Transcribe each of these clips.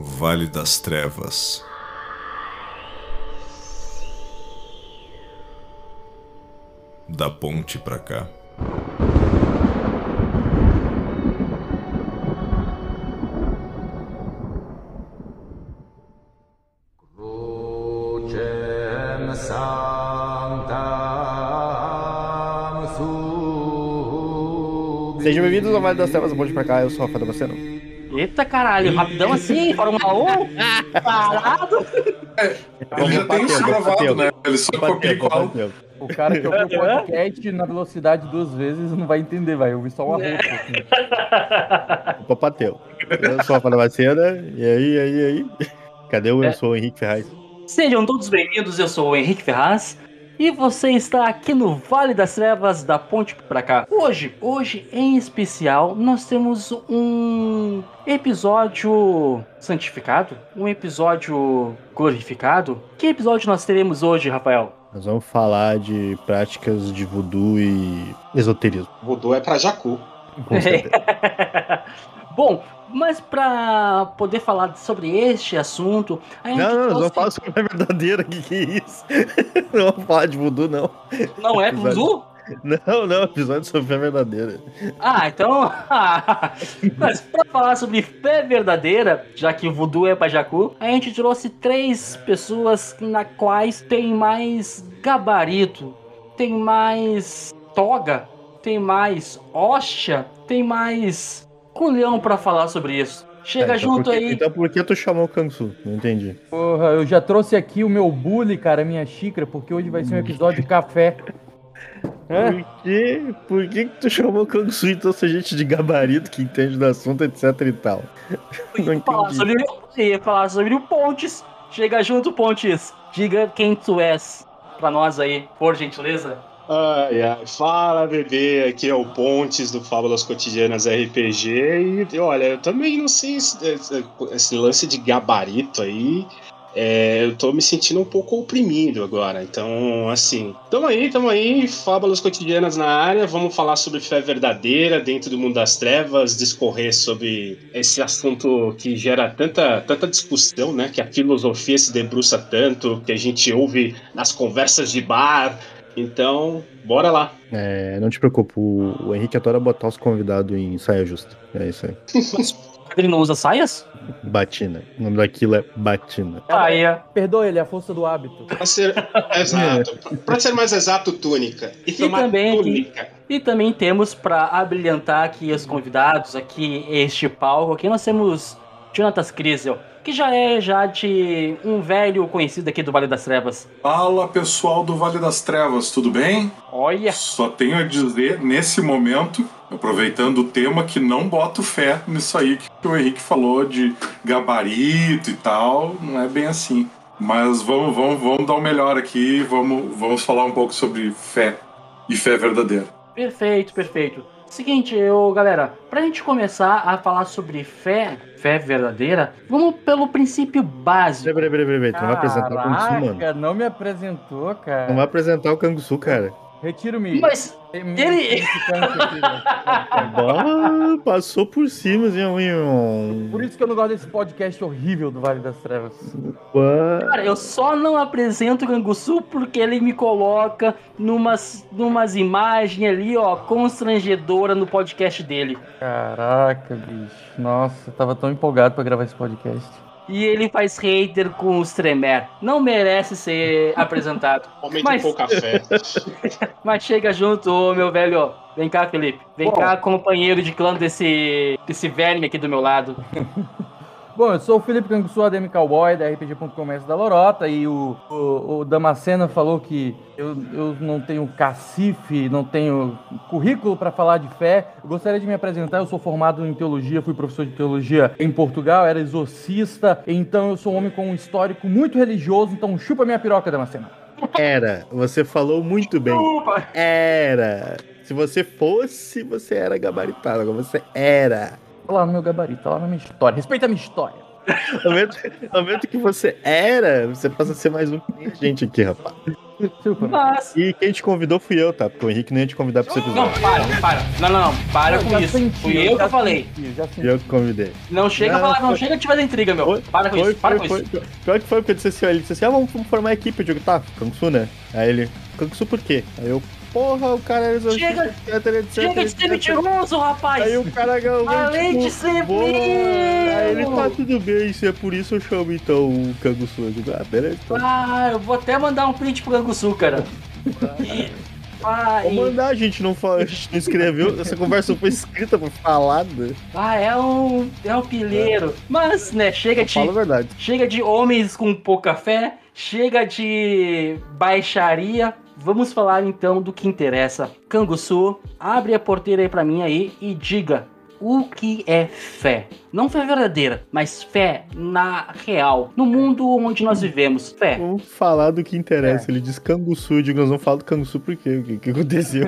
Vale das Trevas. Da ponte pra cá. Sejam bem-vindos ao Vale das Trevas, ponte pra cá, eu sou o Rafa Damasceno. Eita caralho, rapidão assim, Fórmula 1? Parado? Ele já tem isso gravado, né? Ele só copia igual. O cara que ouviu o podcast na velocidade duas vezes não vai entender, vai ouvir só uma roupa. Assim. Opa, bateu. Eu sou o Rafa Damasceno, e aí, e aí, e aí? Cadê o eu sou o Henrique Ferraz? Sejam todos bem-vindos, eu sou o Henrique Ferraz. E você está aqui no Vale das Trevas da Ponte pra cá. Hoje, hoje em especial, nós temos um episódio santificado, um episódio glorificado. Que episódio nós teremos hoje, Rafael? Nós vamos falar de práticas de voodoo e esoterismo. Voodoo é pra Jacu. Com certeza. Bom, mas para poder falar sobre este assunto, a gente Não, não, trouxe- falar sobre a verdadeira, que que é isso? Não vamos falar de voodoo, não. não é voodoo? Não, não, episódio sobre a verdadeira. Ah, então. Mas pra falar sobre fé verdadeira, já que o voodoo é pra Jacu, a gente trouxe três pessoas na quais tem mais gabarito, tem mais toga, tem mais hóstia, tem mais culhão pra falar sobre isso. Chega É, então junto por que- aí. Então por que tu chamou o Kangsu? Não entendi. Porra, eu já trouxe aqui o meu bully, cara, minha xícara, porque hoje vai ser um episódio de café. É? Por que, por que, que tu chamou o Kangsu então se a gente de gabarito que entende do assunto, etc e tal? Não ia falar entendi. sobre, ia falar sobre o Pontes. Chega junto, Pontes. Diga quem tu és pra nós aí, por gentileza. Ai, ai, fala bebê, aqui é o Pontes do Fábulas Cotidianas RPG e olha, eu também não sei esse, esse- lance de gabarito aí, é, eu tô me sentindo um pouco oprimido agora, então assim, tamo aí, tamo aí, Fábulas Cotidianas na área, vamos falar sobre fé verdadeira dentro do mundo das trevas, discorrer sobre esse assunto que gera tanta, tanta discussão, né, que a filosofia se debruça tanto, que a gente ouve nas conversas de bar, então, bora lá. É, não te preocupa, o, o Henrique adora botar os convidados em saia justa. É isso aí. Ele não usa saias? Batina. O nome daquilo é Batina. É. Perdoa ele, é a força do hábito. Pra ser exato, pra ser mais exato, túnica. E, tomar também aqui- túnica. E também temos para abrilhantar aqui os convidados, aqui este palco, aqui nós temos Jonatas Crisel, que já é já de um velho conhecido aqui do Vale das Trevas. Fala pessoal do Vale das Trevas, tudo bem? Olha, Só tenho a dizer, nesse momento, aproveitando o tema, que não boto fé nisso aí que o Henrique falou de gabarito e tal, não é bem assim. Mas vamos, vamos, vamos dar o melhor aqui, vamos, vamos falar um pouco sobre fé e fé verdadeira. perfeito, perfeito. Seguinte, eu, galera, pra gente começar a falar sobre fé, fé verdadeira, vamos pelo princípio básico. Peraí, peraí, peraí, peraí. Tu não vai apresentar o Kangsu, mano. Não me apresentou, cara. Não vai apresentar o Kangsu, cara. Retiro-me. Mas ele- Bah, passou por cima, um- Por isso que eu não gosto desse podcast horrível do Vale das Trevas. Bah. Cara, eu só não apresento o Canguçu porque ele me coloca numas, numas imagens ali, ó, constrangedora no podcast dele. Caraca, bicho. Nossa, eu tava tão empolgado pra gravar esse podcast. E ele faz hater com os Tremer. Não merece ser apresentado. Homem Mas- de pouca fé. Mas chega junto, ô, meu velho. ó. Vem cá, Felipe. Vem Bom. cá, companheiro de clã desse, desse verme aqui do meu lado. Bom, eu sou o Felipe Canguçu, ADM Cowboy, da RPG.com da Lorota, e o, o, o Damasceno falou que eu, eu não tenho cacife, não tenho currículo para falar de fé. Eu gostaria de me apresentar, eu sou formado em teologia, fui professor de teologia em Portugal, era exorcista, então eu sou um homem com um histórico muito religioso, então chupa minha piroca, Damasceno. Era. Você falou muito bem. Opa! Era. Se você fosse, você era gabaritado. Agora você era. Tá lá no meu gabarito, tá lá na minha história. Respeita a minha história. No momento, no momento que você era, você passa a ser mais um que nem a gente aqui, rapaz. Mas... E quem te convidou fui eu, tá? Porque o Henrique nem ia te convidar pra esse episódio. Não, para, para. Não, não, não. Para com isso. Senti, fui eu que eu falei. Senti, eu que convidei. Não chega não, a falar, não chega a tiver intriga, meu. Foi, para com foi, isso, para foi, com isso. Pior que foi, porque ele disse assim, ele disse assim, ah, vamos, formar equipe. Eu digo, tá, Kangsu, né? Aí ele, Kangsu por quê? Aí eu, porra, o cara é Chega, chega de ser mentiroso, rapaz! Aí o cara ganhou. Além tipo, de ser! Aí ele tá tudo bem, se é por isso eu chamo então o digo, ah, beleza. Então. Ah, eu vou até mandar um print pro Canguçu, cara. Ah, Vou mandar, a gente não, fala, a gente não escreveu. Essa conversa foi escrita por falada. Ah, é um. É um pileiro. Mas, né, chega de. Fala a verdade. Chega de homens com pouca fé, chega de baixaria, Vamos falar então do que interessa. Canguçu, abre a porteira aí para mim aí e diga o que é fé. Não fé verdadeira, mas fé na real, no mundo onde nós vivemos. Fé. Vamos falar do que interessa. É. Ele diz canguçu, eu digo, nós vamos falar do canguçu por quê? O que, que aconteceu?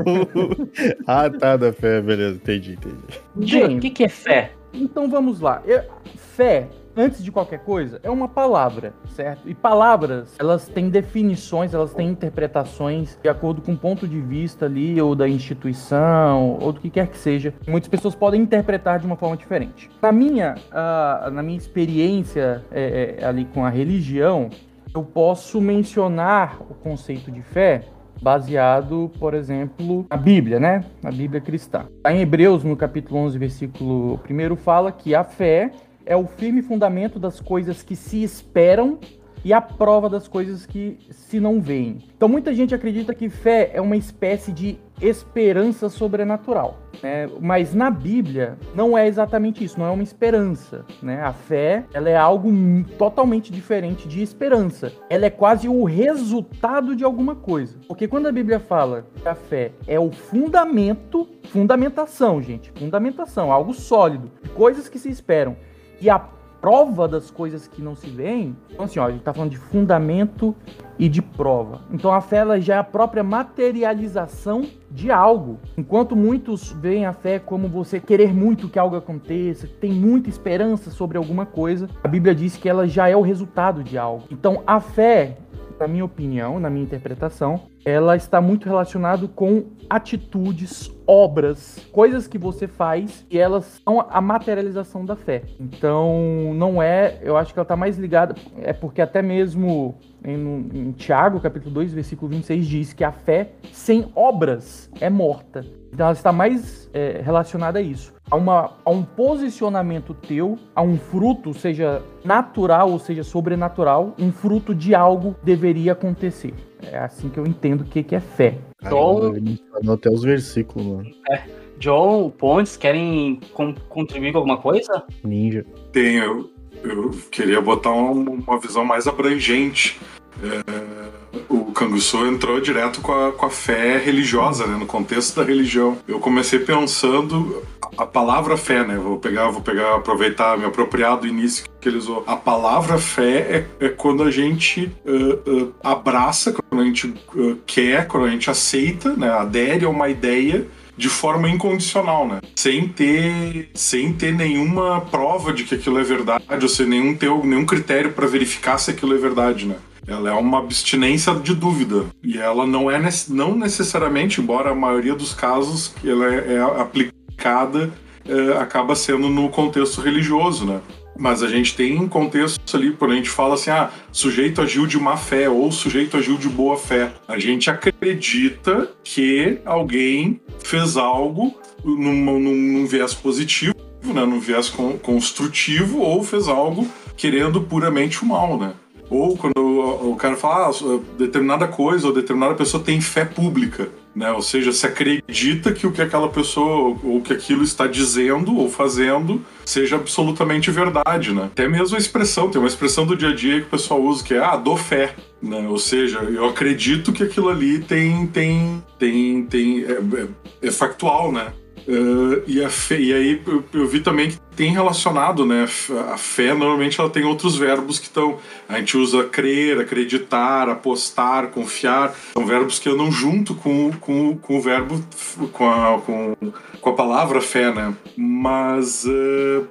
ah, tá, da fé, beleza, entendi, entendi. Diga, o que, que é fé? Então vamos lá. Eu, fé antes de qualquer coisa, é uma palavra, certo? E palavras, elas têm definições, elas têm interpretações de acordo com o ponto de vista ali, ou da instituição, ou do que quer que seja. Muitas pessoas podem interpretar de uma forma diferente. Na minha, uh, na minha experiência é, é, ali com a religião, eu posso mencionar o conceito de fé baseado, por exemplo, na Bíblia, né? Na Bíblia cristã. Em Hebreus, no capítulo 11, versículo 1, fala que a fé é o firme fundamento das coisas que se esperam e a prova das coisas que se não veem. Então muita gente acredita que fé é uma espécie de esperança sobrenatural, né? Mas na Bíblia não é exatamente isso, não é uma esperança, né? A fé, ela é algo totalmente diferente de esperança. Ela é quase o resultado de alguma coisa. Porque quando a Bíblia fala que a fé é o fundamento, fundamentação, gente, fundamentação, algo sólido, coisas que se esperam e a prova das coisas que não se veem. Então, assim, ó, a gente tá falando de fundamento e de prova. Então, a fé ela já é a própria materialização de algo. Enquanto muitos veem a fé como você querer muito que algo aconteça, tem muita esperança sobre alguma coisa, a Bíblia diz que ela já é o resultado de algo. Então, a fé, na minha opinião, na minha interpretação, ela está muito relacionado com atitudes, obras, coisas que você faz e elas são a materialização da fé. Então, não é, eu acho que ela está mais ligada, é porque até mesmo em, em Tiago, capítulo 2, versículo 26, diz que a fé sem obras é morta. Então, ela está mais é, relacionada a isso a, uma, a um posicionamento teu, a um fruto, seja natural ou seja sobrenatural, um fruto de algo deveria acontecer. É assim que eu entendo o que, que é fé. John... até os versículos, mano. É. John, Pontes, querem com, contribuir com alguma coisa? Ninja. Tenho. Eu, eu queria botar uma, uma visão mais abrangente. É o Canguçu entrou direto com a, com a fé religiosa, né? No contexto da religião. Eu comecei pensando a palavra fé, né? Vou pegar, vou pegar, aproveitar, me apropriar do início que ele usou. A palavra fé é, é quando a gente uh, uh, abraça, quando a gente uh, quer, quando a gente aceita, né? Adere a uma ideia de forma incondicional, né? Sem ter, sem ter nenhuma prova de que aquilo é verdade, ou sem nenhum, ter, nenhum critério para verificar se aquilo é verdade, né? Ela é uma abstinência de dúvida. E ela não é não necessariamente, embora a maioria dos casos ela é, é aplicada é, acaba sendo no contexto religioso, né? Mas a gente tem um contexto ali, quando a gente fala assim, ah, sujeito agiu de má fé ou sujeito agiu de boa fé. A gente acredita que alguém fez algo num, num, num viés positivo, né, num viés construtivo, ou fez algo querendo puramente o mal, né? Ou quando o cara fala ah, determinada coisa ou determinada pessoa tem fé pública, né? Ou seja, se acredita que o que aquela pessoa ou que aquilo está dizendo ou fazendo seja absolutamente verdade, né? Até mesmo a expressão, tem uma expressão do dia a dia que o pessoal usa que é ah, dou fé, né? Ou seja, eu acredito que aquilo ali tem tem tem tem é, é, é factual, né? Uh, e, a, e aí eu, eu, vi também que tem relacionado, né? A fé normalmente ela tem outros verbos que estão. A gente usa crer, acreditar, apostar, confiar. São verbos que andam junto com, com, com o verbo, com a, com, com a palavra fé, né? Mas uh,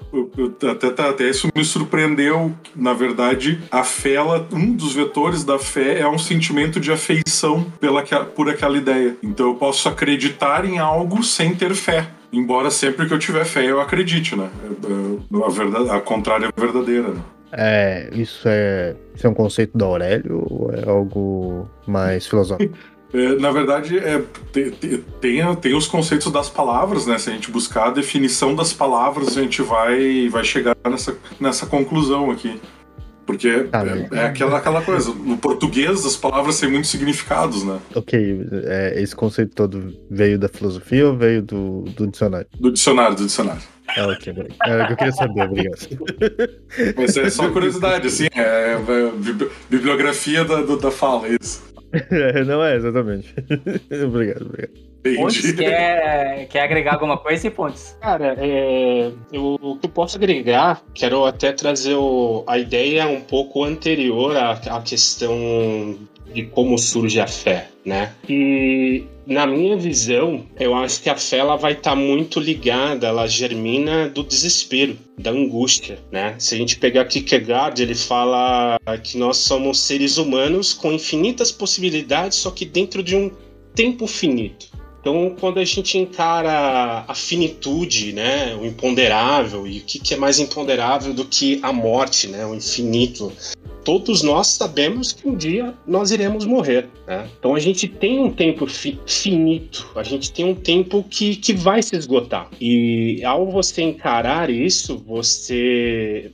até, até isso me surpreendeu. Na verdade, a fé, ela, um dos vetores da fé é um sentimento de afeição pela, por aquela ideia. Então eu posso acreditar em algo sem ter fé. Embora sempre que eu tiver fé eu acredite, né? É, é, a, verdade, a contrária é verdadeira, né? É, isso é, isso é um conceito da Aurélio ou é algo mais filosófico? É, na verdade, é, tem, tem, tem, os conceitos das palavras, né? Se a gente buscar a definição das palavras, a gente vai, vai chegar nessa, nessa conclusão aqui. Porque ah, é, é, aquela, aquela coisa, no português as palavras têm muitos significados, né? Ok, é, esse conceito todo veio da filosofia ou veio do, do dicionário? Do dicionário, do dicionário. Ah, ok, era o que eu queria saber, obrigado. Mas é só curiosidade, assim, é, é bibliografia da, da fala, é isso. Não é, exatamente. obrigado, obrigado. Pontes quer, quer agregar alguma coisa e Pontes? Cara, é, eu, o que eu posso agregar, quero até trazer o, a ideia um pouco anterior à, à questão de como surge a fé, né? E na minha visão, eu acho que a fé ela vai estar tá muito ligada, ela germina do desespero, da angústia, né? Se a gente pegar Kierkegaard, ele fala que nós somos seres humanos com infinitas possibilidades, só que dentro de um tempo finito. Então, quando a gente encara a finitude, né, o imponderável, e o que, que é mais imponderável do que a morte, né, o infinito, todos nós sabemos que um dia nós iremos morrer. Né? Então a gente tem um tempo fi finito, a gente tem um tempo que, que vai se esgotar. E ao você encarar isso, você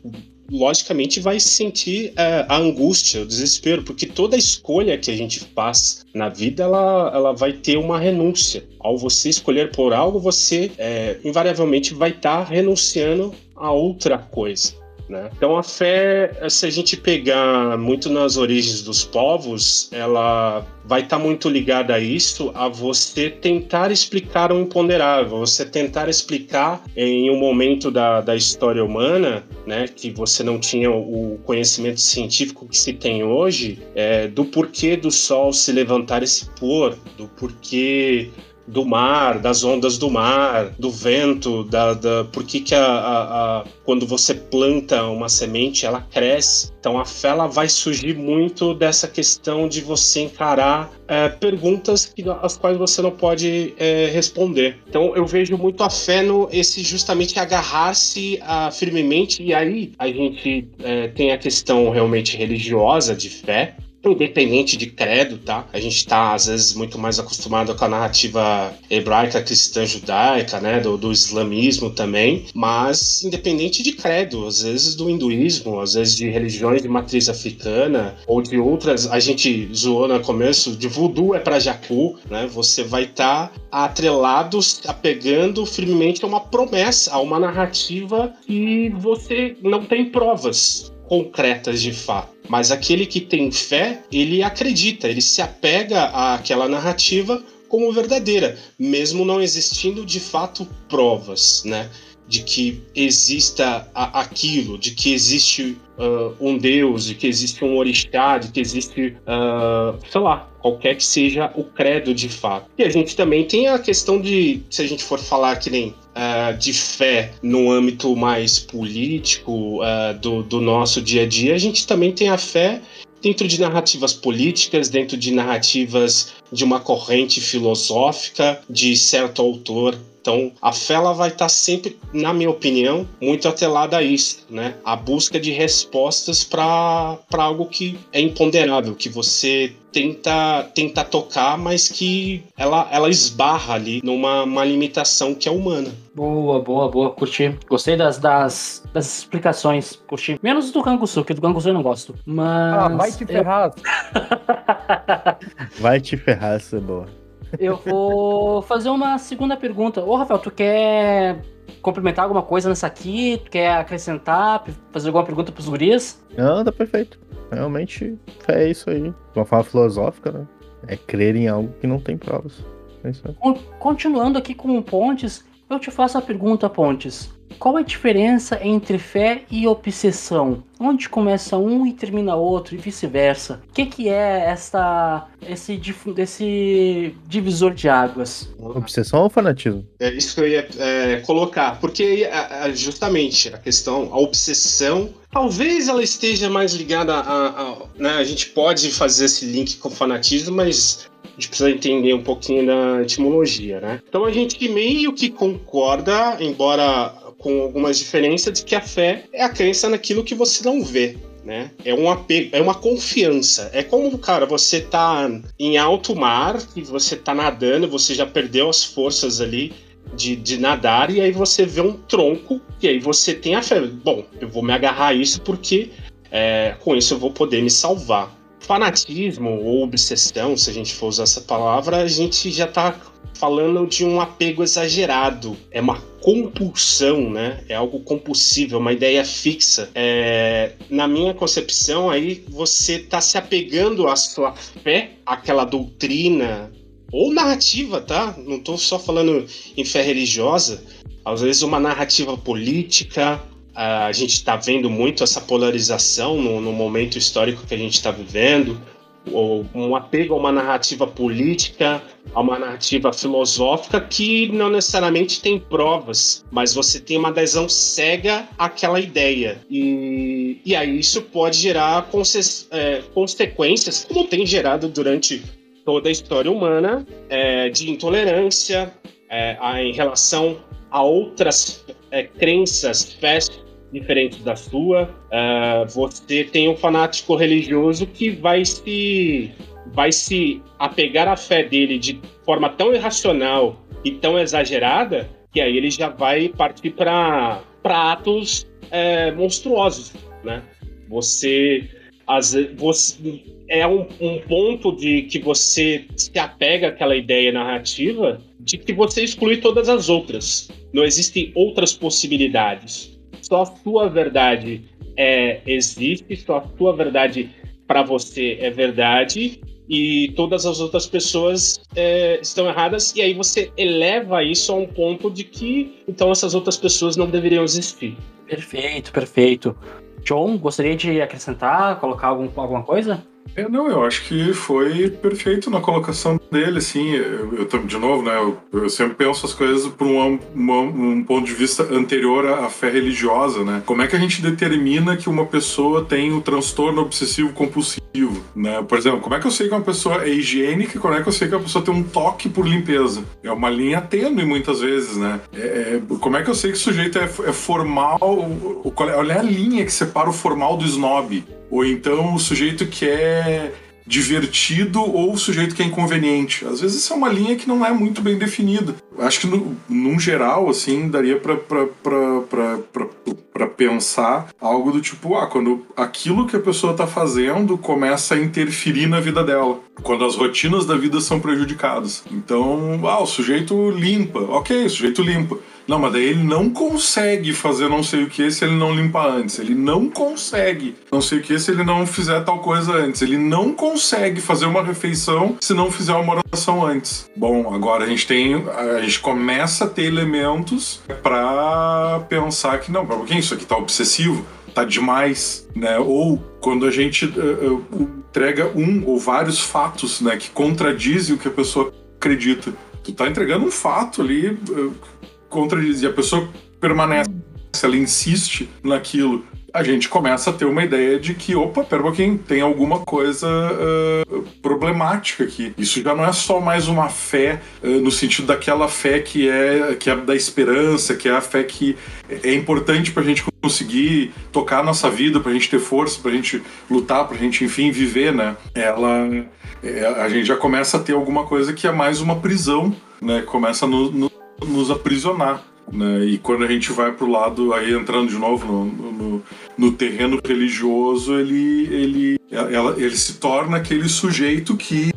logicamente vai sentir é, a angústia, o desespero, porque toda escolha que a gente faz na vida, ela, ela vai ter uma renúncia. Ao você escolher por algo, você é, invariavelmente vai estar tá renunciando a outra coisa. Né? Então a fé, se a gente pegar muito nas origens dos povos, ela vai estar tá muito ligada a isso, a você tentar explicar o imponderável, você tentar explicar em um momento da, da história humana, né, que você não tinha o conhecimento científico que se tem hoje, é, do porquê do Sol se levantar e se pôr, do porquê do mar, das ondas do mar, do vento, da, da por que, que a, a, a, quando você planta uma semente ela cresce. Então a fé ela vai surgir muito dessa questão de você encarar é, perguntas que, as quais você não pode é, responder. Então eu vejo muito a fé no esse justamente agarrar-se firmemente e aí a gente é, tem a questão realmente religiosa de fé independente de credo, tá? A gente está às vezes muito mais acostumado com a narrativa hebraica, cristã, judaica, né? Do, do islamismo também, mas independente de credo, às vezes do hinduísmo, às vezes de religiões de matriz africana ou de outras, a gente zoou no começo, de voodoo é para Jacu, né? Você vai estar tá atrelado, apegando firmemente a uma promessa, a uma narrativa que você não tem provas concretas de fato. Mas aquele que tem fé, ele acredita, ele se apega àquela narrativa como verdadeira, mesmo não existindo de fato provas, né? De que exista aquilo, de que existe uh, um Deus, de que existe um orixá, de que existe, uh, sei lá, qualquer que seja o credo de fato. E a gente também tem a questão de, se a gente for falar que nem uh, de fé no âmbito mais político do, do nosso dia a dia, a gente também tem a fé dentro de narrativas políticas, dentro de narrativas de uma corrente filosófica de certo autor então, a fé vai estar sempre, na minha opinião, muito atrelada a isso, né? A busca de respostas para algo que é imponderável, que você tenta, tenta tocar, mas que ela, ela esbarra ali numa uma limitação que é humana. Boa, boa, boa. Curti. Gostei das, das, das explicações. Curti. Menos do Kangusu, que do Kangusu eu não gosto. Mas. Ah, vai te ferrar. vai te ferrar, essa é boa. Eu vou fazer uma segunda pergunta. Ô, Rafael, tu quer complementar alguma coisa nessa aqui? Tu quer acrescentar, fazer alguma pergunta pros gurias? Não, tá perfeito. Realmente é isso aí. De uma forma filosófica, né? É crer em algo que não tem provas. É Continuando aqui com o Pontes, eu te faço a pergunta, Pontes. qual a diferença entre fé e obsessão? Onde começa um e termina outro e vice-versa? O que, que é essa, esse, esse divisor de águas? Obsessão ou fanatismo? É isso que eu ia é, colocar, porque justamente a questão, a obsessão, talvez ela esteja mais ligada a, a, a né, a gente pode fazer esse link com o fanatismo, mas a gente precisa entender um pouquinho da etimologia, né? Então a gente meio que concorda, embora com algumas diferenças, de que a fé é a crença naquilo que você não vê. Né? É um apego, é uma confiança. É como, cara, você tá em alto mar e você tá nadando, você já perdeu as forças ali de, de nadar, e aí você vê um tronco, e aí você tem a fé. Bom, eu vou me agarrar a isso porque é, com isso eu vou poder me salvar fanatismo ou obsessão, se a gente for usar essa palavra, a gente já está falando de um apego exagerado. É uma compulsão, né? É algo compulsível, uma ideia fixa. É, na minha concepção, aí você está se apegando à sua fé, àquela doutrina ou narrativa, tá? Não estou só falando em fé religiosa. Às vezes uma narrativa política, a gente está vendo muito essa polarização no, no, momento histórico que a gente está vivendo, ou um apego a uma narrativa política, a uma narrativa filosófica que não necessariamente tem provas, mas você tem uma adesão cega àquela ideia. E, e aí isso pode gerar é, consequências, como tem gerado durante toda a história humana, é, de intolerância é, a, em relação a outras é, crenças, fés diferente da sua. Uh, você tem um fanático religioso que vai se vai se apegar à fé dele de forma tão irracional e tão exagerada que aí ele já vai partir para atos é, monstruosos, né? Você, as, você é um, um, ponto de que você se apega àquela ideia narrativa de que você exclui todas as outras. Não existem outras possibilidades só a sua verdade é, existe, só a sua verdade para você é verdade e todas as outras pessoas é, estão erradas e aí você eleva isso a um ponto de que então essas outras pessoas não deveriam existir. Perfeito, perfeito. John, gostaria de acrescentar, colocar algum, alguma coisa? É, não, eu acho que foi perfeito na colocação dele, assim, eu, eu de novo, né, eu, eu, sempre penso as coisas por um, um, ponto de vista anterior à, à fé religiosa, né, como é que a gente determina que uma pessoa tem o um transtorno obsessivo compulsivo, né, por exemplo, como é que eu sei que uma pessoa é higiênica e como é que eu sei que a pessoa tem um toque por limpeza? É uma linha tênue muitas vezes, né, é, é, como é que eu sei que o sujeito é, é formal, olha a linha que separa o formal do snob, ou então o sujeito que é divertido ou o sujeito que é inconveniente. Às vezes isso é uma linha que não é muito bem definida. Acho que, no, num geral, assim, daria para pensar algo do tipo, ah, quando aquilo que a pessoa está fazendo começa a interferir na vida dela. Quando as rotinas da vida são prejudicadas. Então, ah, o sujeito limpa. Ok, o sujeito limpa não, mas daí ele não consegue fazer não sei o que se ele não limpar antes. Ele não consegue não sei o que se ele não fizer tal coisa antes. Ele não consegue fazer uma refeição se não fizer uma oração antes. Bom, agora a gente tem. A gente começa a ter elementos para pensar que não, quem isso aqui tá obsessivo? Tá demais, né? Ou quando a gente uh, uh, entrega um ou vários fatos, né, que contradizem o que a pessoa acredita. Tu tá entregando um fato ali. Uh, contradiz e a pessoa permanece, ela insiste naquilo, a gente começa a ter uma ideia de que, opa, pera um pouquinho, tem alguma coisa uh, problemática aqui. Isso já não é só mais uma fé uh, no sentido daquela fé que é, que é da esperança, que é a fé que é importante para a gente conseguir tocar a nossa vida, para a gente ter força, para a gente lutar, para a gente, enfim, viver, né? Ela, é, a gente já começa a ter alguma coisa que é mais uma prisão, né? Começa a no, no nos aprisionar. Né? E quando a gente vai pro lado, aí entrando de novo no, no, no terreno religioso, ele, ele, ela, ele se torna aquele sujeito que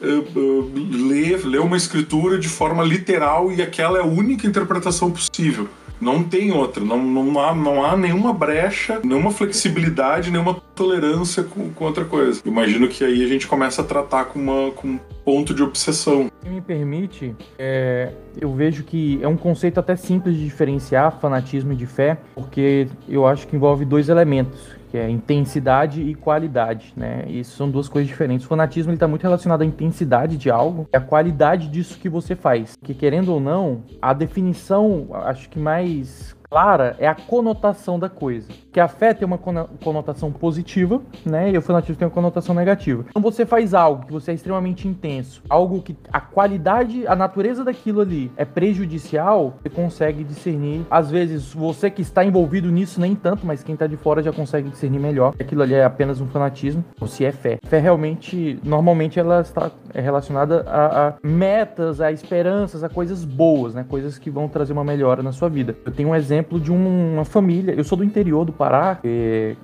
uh, uh, lê, lê uma escritura de forma literal e aquela é a única interpretação possível. Não tem outra, não, não, há, não há nenhuma brecha, nenhuma flexibilidade, nenhuma tolerância com, com outra coisa. Imagino que aí a gente começa a tratar com uma. Com ponto de obsessão. Se me permite, é, eu vejo que é um conceito até simples de diferenciar fanatismo de fé, porque eu acho que envolve dois elementos que é intensidade e qualidade, né? Isso são duas coisas diferentes. O fanatismo está muito relacionado à intensidade de algo e à qualidade disso que você faz. Que querendo ou não, a definição, acho que mais clara é a conotação da coisa. Que a fé tem uma conotação positiva, né? E o fanatismo tem uma conotação negativa. Então você faz algo que você é extremamente intenso, algo que a qualidade, a natureza daquilo ali é prejudicial, você consegue discernir. Às vezes você que está envolvido nisso nem tanto, mas quem está de fora já consegue discernir melhor. Aquilo ali é apenas um fanatismo, ou se é fé. Fé realmente, normalmente ela está é relacionada a, a metas, a esperanças, a coisas boas, né? Coisas que vão trazer uma melhora na sua vida. Eu tenho um exemplo exemplo de uma família. Eu sou do interior do Pará,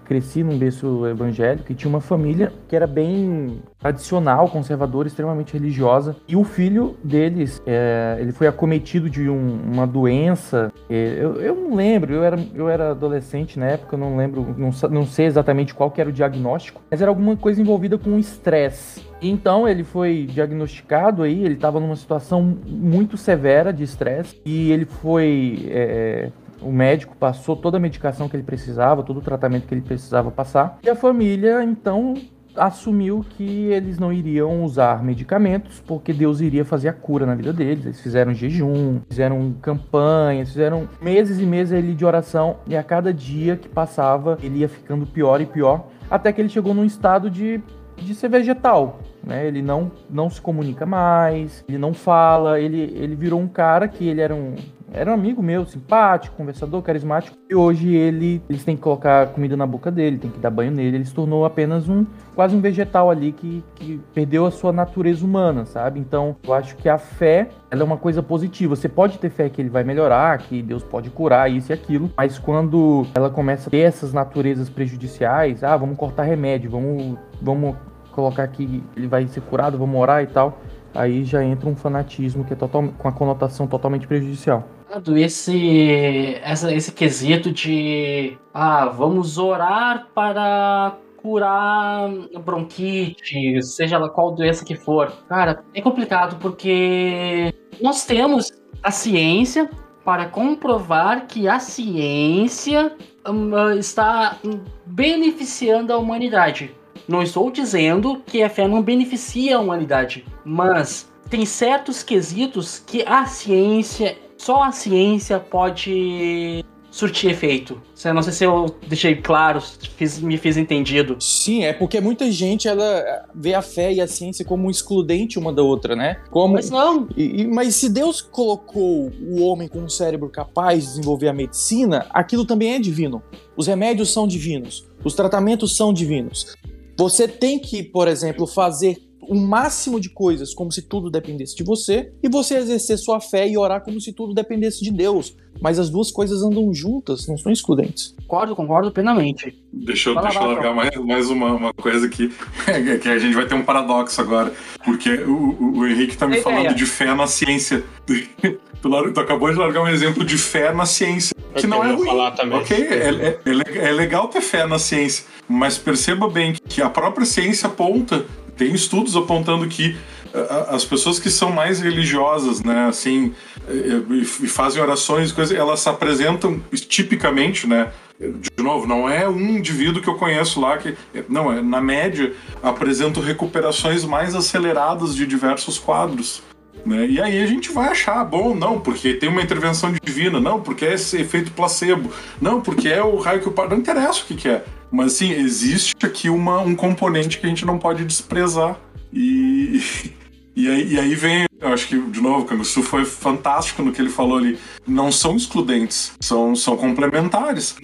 cresci num berço evangélico e tinha uma família que era bem tradicional, conservadora, extremamente religiosa. E o filho deles, é, ele foi acometido de um, uma doença. É, eu, eu, não lembro, eu era, eu era adolescente na época, eu não lembro, não, não sei exatamente qual era o diagnóstico, mas era alguma coisa envolvida com estresse. Então ele foi diagnosticado aí, ele estava numa situação muito severa de estresse e ele foi é, o médico passou toda a medicação que ele precisava, todo o tratamento que ele precisava passar. E a família, então, assumiu que eles não iriam usar medicamentos porque Deus iria fazer a cura na vida deles. Eles fizeram jejum, fizeram campanhas, fizeram meses e meses ali de oração e a cada dia que passava ele ia ficando pior e pior até que ele chegou num estado de, de ser vegetal. Né? Ele não, não se comunica mais, ele não fala, ele, ele virou um cara que ele era um, era um amigo meu, simpático, conversador, carismático. E hoje ele, eles têm que colocar comida na boca dele, tem que dar banho nele. Ele se tornou apenas um, quase um vegetal ali que, que perdeu a sua natureza humana, sabe? Então, eu acho que a fé, ela é uma coisa positiva. Você pode ter fé que ele vai melhorar, que Deus pode curar isso e aquilo, mas quando ela começa a ter essas naturezas prejudiciais, ah, vamos cortar remédio, vamos, vamos colocar que ele vai ser curado, vamos orar e tal aí já entra um fanatismo que é total, com a conotação totalmente prejudicial. Esse, essa, esse quesito de ah, vamos orar para curar bronquite, seja lá qual doença que for. Cara, é complicado porque nós temos a ciência para comprovar que a ciência um, está beneficiando a humanidade. Não estou dizendo que a fé não beneficia a humanidade, mas tem certos quesitos que a ciência, só a ciência pode surtir efeito. Não sei se eu deixei claro, fiz, me fiz entendido. Sim, é porque muita gente ela vê a fé e a ciência como excludente uma da outra, né? Como... Mas não. E, mas se Deus colocou o homem com um cérebro capaz de desenvolver a medicina, aquilo também é divino. Os remédios são divinos, os tratamentos são divinos. Você tem que, por exemplo, fazer o máximo de coisas como se tudo dependesse de você e você exercer sua fé e orar como se tudo dependesse de Deus. Mas as duas coisas andam juntas, não são excludentes. Concordo, concordo plenamente. Deixa eu, deixa eu largar mais, mais uma, uma coisa aqui, que a gente vai ter um paradoxo agora, porque o, o Henrique tá me falando de fé na ciência. Tu, tu, acabou de largar um exemplo de fé na ciência. Eu que não é ruim. Falar também. Ok, é, é, é, legal ter fé na ciência, mas perceba bem que a própria ciência aponta, tem estudos apontando que as pessoas que são mais religiosas, né, assim, e fazem orações, coisas, elas se apresentam tipicamente, né, de novo, não é um indivíduo que eu conheço lá que. Não, é, na média, apresento recuperações mais aceleradas de diversos quadros. Né? E aí a gente vai achar, bom, não, porque tem uma intervenção divina, não, porque é esse efeito placebo, não, porque é o raio que o pai. Não interessa o que, que é. Mas assim, existe aqui uma, um componente que a gente não pode desprezar. E, e, aí, e aí vem, eu acho que, de novo, o Kangusu foi fantástico no que ele falou ali. Não são excludentes, são, são complementares.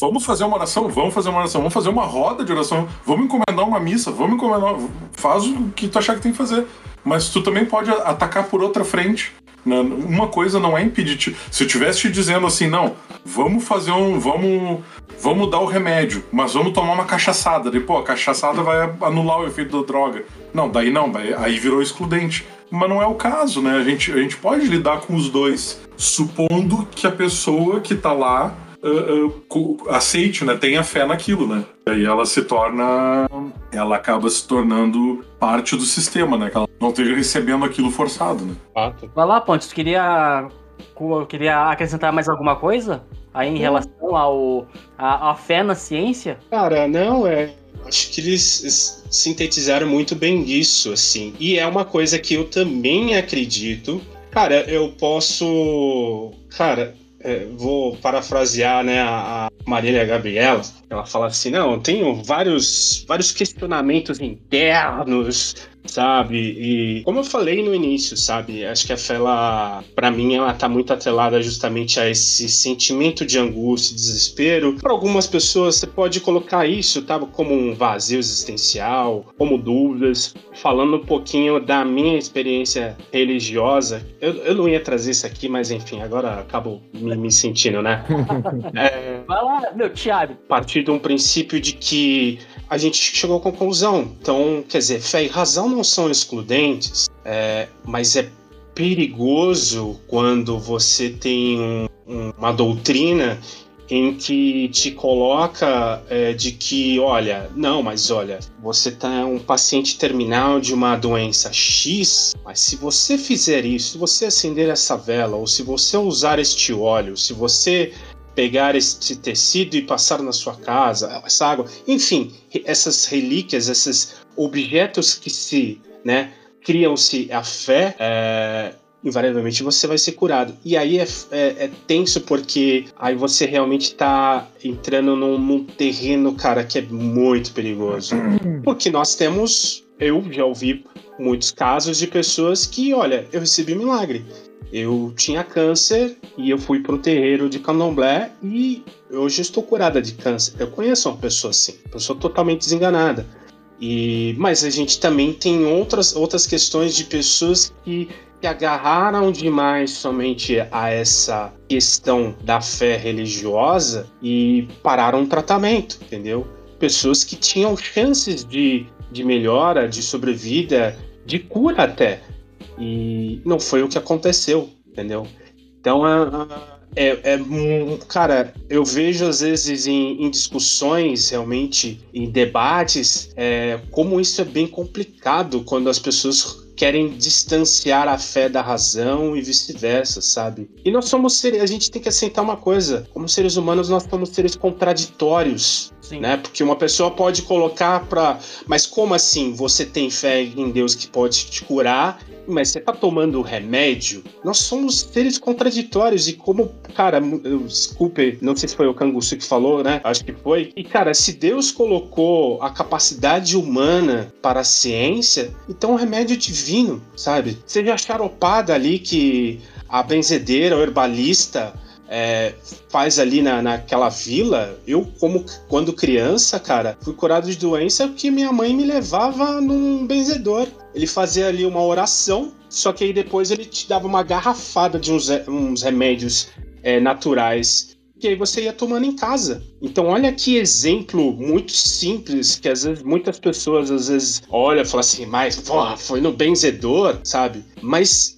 Vamos fazer uma oração, vamos fazer uma oração, vamos fazer uma roda de oração, vamos encomendar uma missa, vamos encomendar. Faz o que tu achar que tem que fazer mas tu também pode atacar por outra frente. Né? Uma coisa não é impedir. Se eu estivesse te dizendo assim, não, vamos fazer um. Vamos, vamos dar o remédio, mas vamos tomar uma cachaçada. Daí, pô, a cachaçada vai anular o efeito da droga. Não, daí não, aí virou excludente. Mas não é o caso, né? A gente, a gente pode lidar com os dois, supondo que a pessoa que tá lá uh, uh, aceite, né? Tenha fé naquilo, né? E aí ela se torna ela acaba se tornando parte do sistema, né? Que ela não esteja recebendo aquilo forçado, né? Fato. Vai lá, Pontes, tu queria, queria acrescentar mais alguma coisa aí em relação ao a, a fé na ciência? Cara, não, é. Acho que eles sintetizaram muito bem isso, assim. E é uma coisa que eu também acredito. Cara, eu posso. Cara, é, vou parafrasear, né, a, a Marília Gabriela. Ela fala assim: não, eu tenho vários, vários questionamentos internos, sabe? E como eu falei no início, sabe? Acho que a fé, ela, pra mim, ela tá muito atrelada justamente a esse sentimento de angústia, desespero. Para algumas pessoas, você pode colocar isso, tá? Como um vazio existencial, como dúvidas. Falando um pouquinho da minha experiência religiosa, eu, eu não ia trazer isso aqui, mas enfim, agora acabo me, me sentindo, né? É, Vai lá, meu Thiago. partir de um princípio de que a gente chegou à conclusão. Então, quer dizer, fé e razão não são excludentes, é, mas é perigoso quando você tem um- um- uma doutrina em que te coloca é, de que, olha, não, mas olha, você tá um paciente terminal de uma doença X, mas se você fizer isso, se você acender essa vela, ou se você usar este óleo, se você pegar este tecido e passar na sua casa, essa água, enfim, essas relíquias, esses objetos que se, né, criam-se a fé, é, invariavelmente você vai ser curado. E aí é, é, é tenso porque aí você realmente está entrando num, num terreno, cara, que é muito perigoso. Porque nós temos, eu já ouvi muitos casos de pessoas que, olha, eu recebi milagre. Eu tinha câncer e eu fui pro terreiro de candomblé e hoje estou curada de câncer. Eu conheço uma pessoa assim, pessoa totalmente desenganada. E, mas a gente também tem outras, outras questões de pessoas que se agarraram demais somente a essa questão da fé religiosa e pararam o tratamento, entendeu? Pessoas que tinham chances de, de melhora, de sobrevida, de cura até. E não foi o que aconteceu, entendeu? Então, é, é mu- cara, eu vejo às vezes em, em discussões, realmente, em debates, é, como isso é bem complicado quando as pessoas querem distanciar a fé da razão e vice-versa, sabe? E nós somos seres, a gente tem que aceitar uma coisa, como seres humanos nós somos seres contraditórios, Sim. né? Porque uma pessoa pode colocar pra. Mas como assim você tem fé em Deus que pode te curar, mas você tá tomando remédio? Nós somos seres contraditórios e como, cara, eu- desculpe, não sei se foi o Canguçu que falou, né? Acho que foi. E cara, se Deus colocou a capacidade humana para a ciência, então o remédio é divino, sabe? Seja a charopada ali que a benzedeira, o herbalista é, faz ali na, naquela vila, eu, como quando criança, cara, fui curado de doença porque minha mãe me levava num benzedor. Ele fazia ali uma oração, só que aí depois ele te dava uma garrafada de uns, uns remédios é, naturais. Que aí você ia tomando em casa. Então, olha que exemplo muito simples que às vezes muitas pessoas às vezes olham e falam assim, mas porra, foi no benzedor, sabe? Mas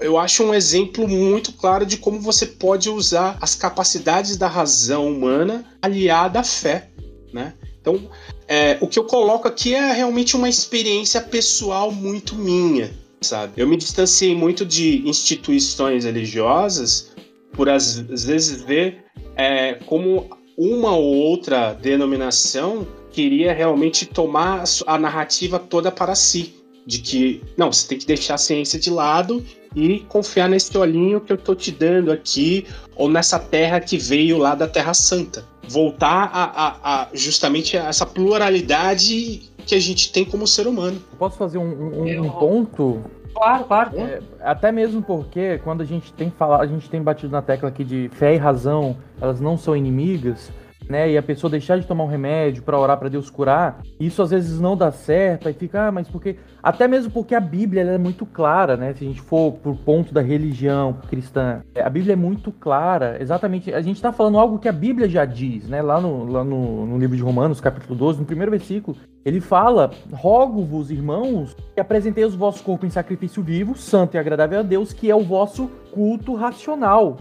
eu- acho um exemplo muito claro de como você pode usar as capacidades da razão humana aliada à fé, né? Então, é, o que eu coloco aqui é realmente uma experiência pessoal muito minha, sabe? Eu me distanciei muito de instituições religiosas por às vezes ver é, como uma ou outra denominação queria realmente tomar a narrativa toda para si de que não, você tem que deixar a ciência de lado e confiar nesse olhinho que eu tô te dando aqui, ou nessa terra que veio lá da Terra Santa. Voltar a, a- a- justamente a essa pluralidade que a gente tem como ser humano. Posso fazer um, um- um ponto? Claro, claro. É, até mesmo porque quando a gente tem falado, a gente tem batido na tecla aqui de fé e razão, elas não são inimigas, né? E a pessoa deixar de tomar um remédio pra orar pra Deus curar, isso às vezes não dá certo, aí fica, ah, mas porque até mesmo porque a Bíblia é muito clara, né? Se a gente for pro ponto da religião cristã, a Bíblia é muito clara, exatamente. A gente tá falando algo que a Bíblia já diz, né? Lá no, lá no, no livro de Romanos, capítulo 12, no primeiro versículo, ele fala: Rogo-vos, irmãos, que apresentei os vossos corpos em sacrifício vivo, santo e agradável a Deus, que é o vosso culto racional.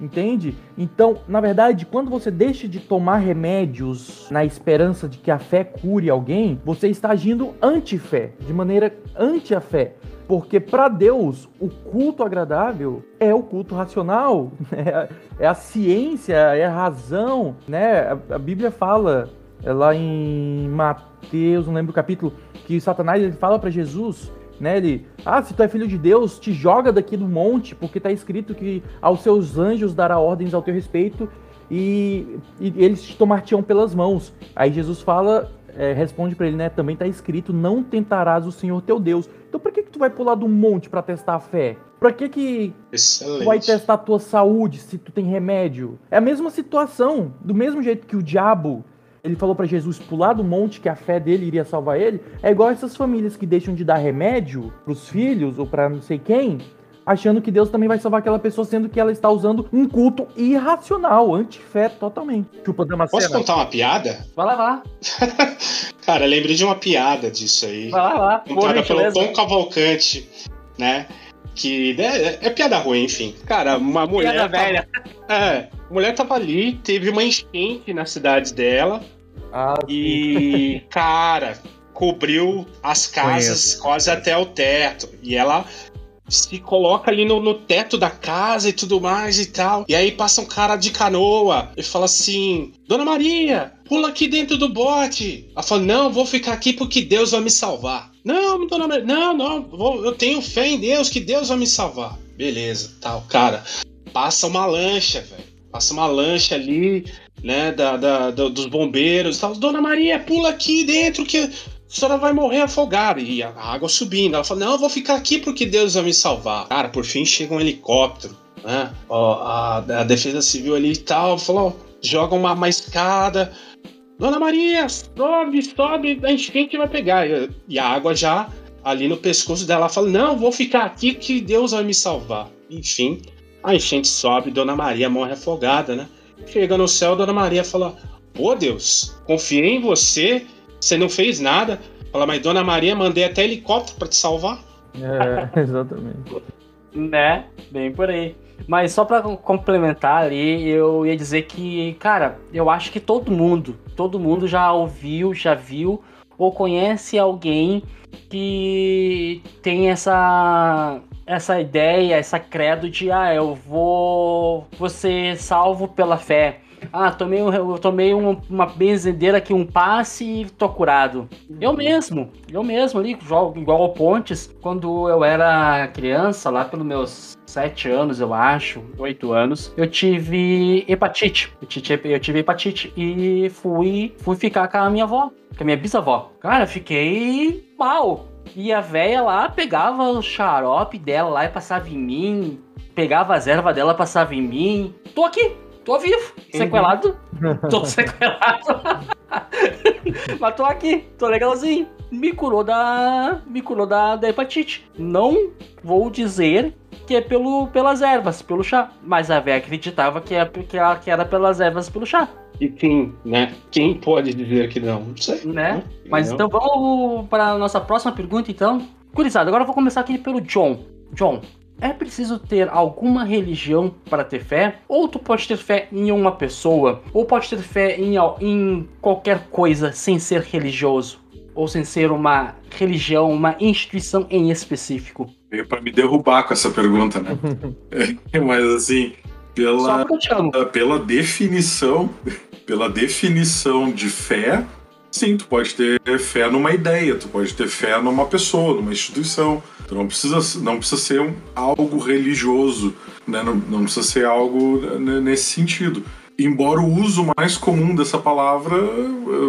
Entende? Então, na verdade, quando você deixa de tomar remédios na esperança de que a fé cure alguém, você está agindo anti-fé, de maneira anti a fé. Porque para Deus, o culto agradável é o culto racional, né? é a ciência, é a razão. Né? A Bíblia fala é lá em Mateus, não lembro o capítulo, que Satanás ele fala para Jesus né? Ele, ah, se tu é filho de Deus, te joga daqui do monte, porque está escrito que aos seus anjos dará ordens ao teu respeito e, e eles te tomar-te-ão pelas mãos. Aí Jesus fala, é, responde para ele, né? Também está escrito, não tentarás o Senhor teu Deus. Então por que que tu vai pular do monte para testar a fé? Pra que que tu vai testar a tua saúde se tu tem remédio? É a mesma situação, do mesmo jeito que o diabo ele falou para Jesus pular do monte que a fé dele iria salvar ele, é igual essas famílias que deixam de dar remédio pros filhos ou para não sei quem, achando que Deus também vai salvar aquela pessoa, sendo que ela está usando um culto irracional, anti-fé totalmente. Chupa Posso contar uma piada? Vai lá, vai lá. Cara, lembrei de uma piada disso aí. Vai lá, vai lá. Contada pelo Tom Cavalcante, né? Que é, é, piada ruim, enfim. Cara, uma mulher. Piada tava, velha. É, a mulher tava ali, teve uma enchente na cidade dela. Ah, e, sim. cara, cobriu as casas Conheço. quase até o teto. E ela se coloca ali no, no, teto da casa e tudo mais e tal. E aí passa um cara de canoa e fala assim: Dona Maria, pula aqui dentro do bote. Ela fala: Não, vou ficar aqui porque Deus vai me salvar. Não, dona Maria, não, não, vou, eu tenho fé em Deus que Deus vai me salvar. Beleza, tal, cara. Passa uma lancha, velho. Passa uma lancha ali, né, da, da, da, dos bombeiros e tal. Dona Maria, pula aqui dentro que a senhora vai morrer afogada. E a água subindo. Ela fala: Não, eu vou ficar aqui porque Deus vai me salvar. Cara, por fim chega um helicóptero, né? Ó, a, a defesa civil ali e tal. Falou: joga uma, uma escada. Dona Maria, sobe, sobe, a enchente vai pegar. E a água já ali no pescoço dela fala: Não, vou ficar aqui que Deus vai me salvar. Enfim, a enchente sobe, Dona Maria morre afogada, né? Chega no céu, Dona Maria fala: Pô, Deus, confiei em você, você não fez nada. Fala, mas Dona Maria, mandei até helicóptero para te salvar. É, exatamente. né? Bem por aí. Mas só para complementar ali, eu ia dizer que, cara, eu acho que todo mundo, todo mundo já ouviu, já viu ou conhece alguém que tem essa essa ideia, essa credo de ah, eu vou, vou ser salvo pela fé. Ah, tomei, eu tomei um, uma benzedeira aqui, um passe e tô curado. Eu mesmo, eu mesmo ali, jogo igual ao Pontes, quando eu era criança, lá pelos meus sete anos, eu acho, oito anos, eu tive hepatite. Eu tive, eu tive hepatite e fui, fui ficar com a minha avó, com a minha bisavó. Cara, fiquei mal. E a véia lá pegava o xarope dela lá e passava em mim, pegava as ervas dela, passava em mim. Tô aqui, tô vivo, sequelado. Uhum. Tô sequelado. Mas tô aqui, tô legalzinho. Me curou da. Me curou da, da hepatite. Não vou dizer que é pelo, pelas ervas, pelo chá. Mas a véia acreditava que, é, que, que era pelas ervas pelo chá. E quem, né? Quem pode dizer que não? Não sei. Né? né? Mas não. então vamos para a nossa próxima pergunta, então. Curizada, agora eu vou começar aqui pelo John. John, é preciso ter alguma religião para ter fé? Ou tu pode ter fé em uma pessoa? Ou pode ter fé em, em qualquer coisa sem ser religioso? Ou sem ser uma religião, uma instituição em específico? Veio para me derrubar com essa pergunta, né? é, mas assim, pela, pela definição, pela definição de fé, sim, tu pode ter fé numa ideia, tu pode ter fé numa pessoa, numa instituição. Tu não precisa, não precisa ser um, algo religioso, né? não, não precisa ser algo né, nesse sentido. Embora o uso mais comum dessa palavra,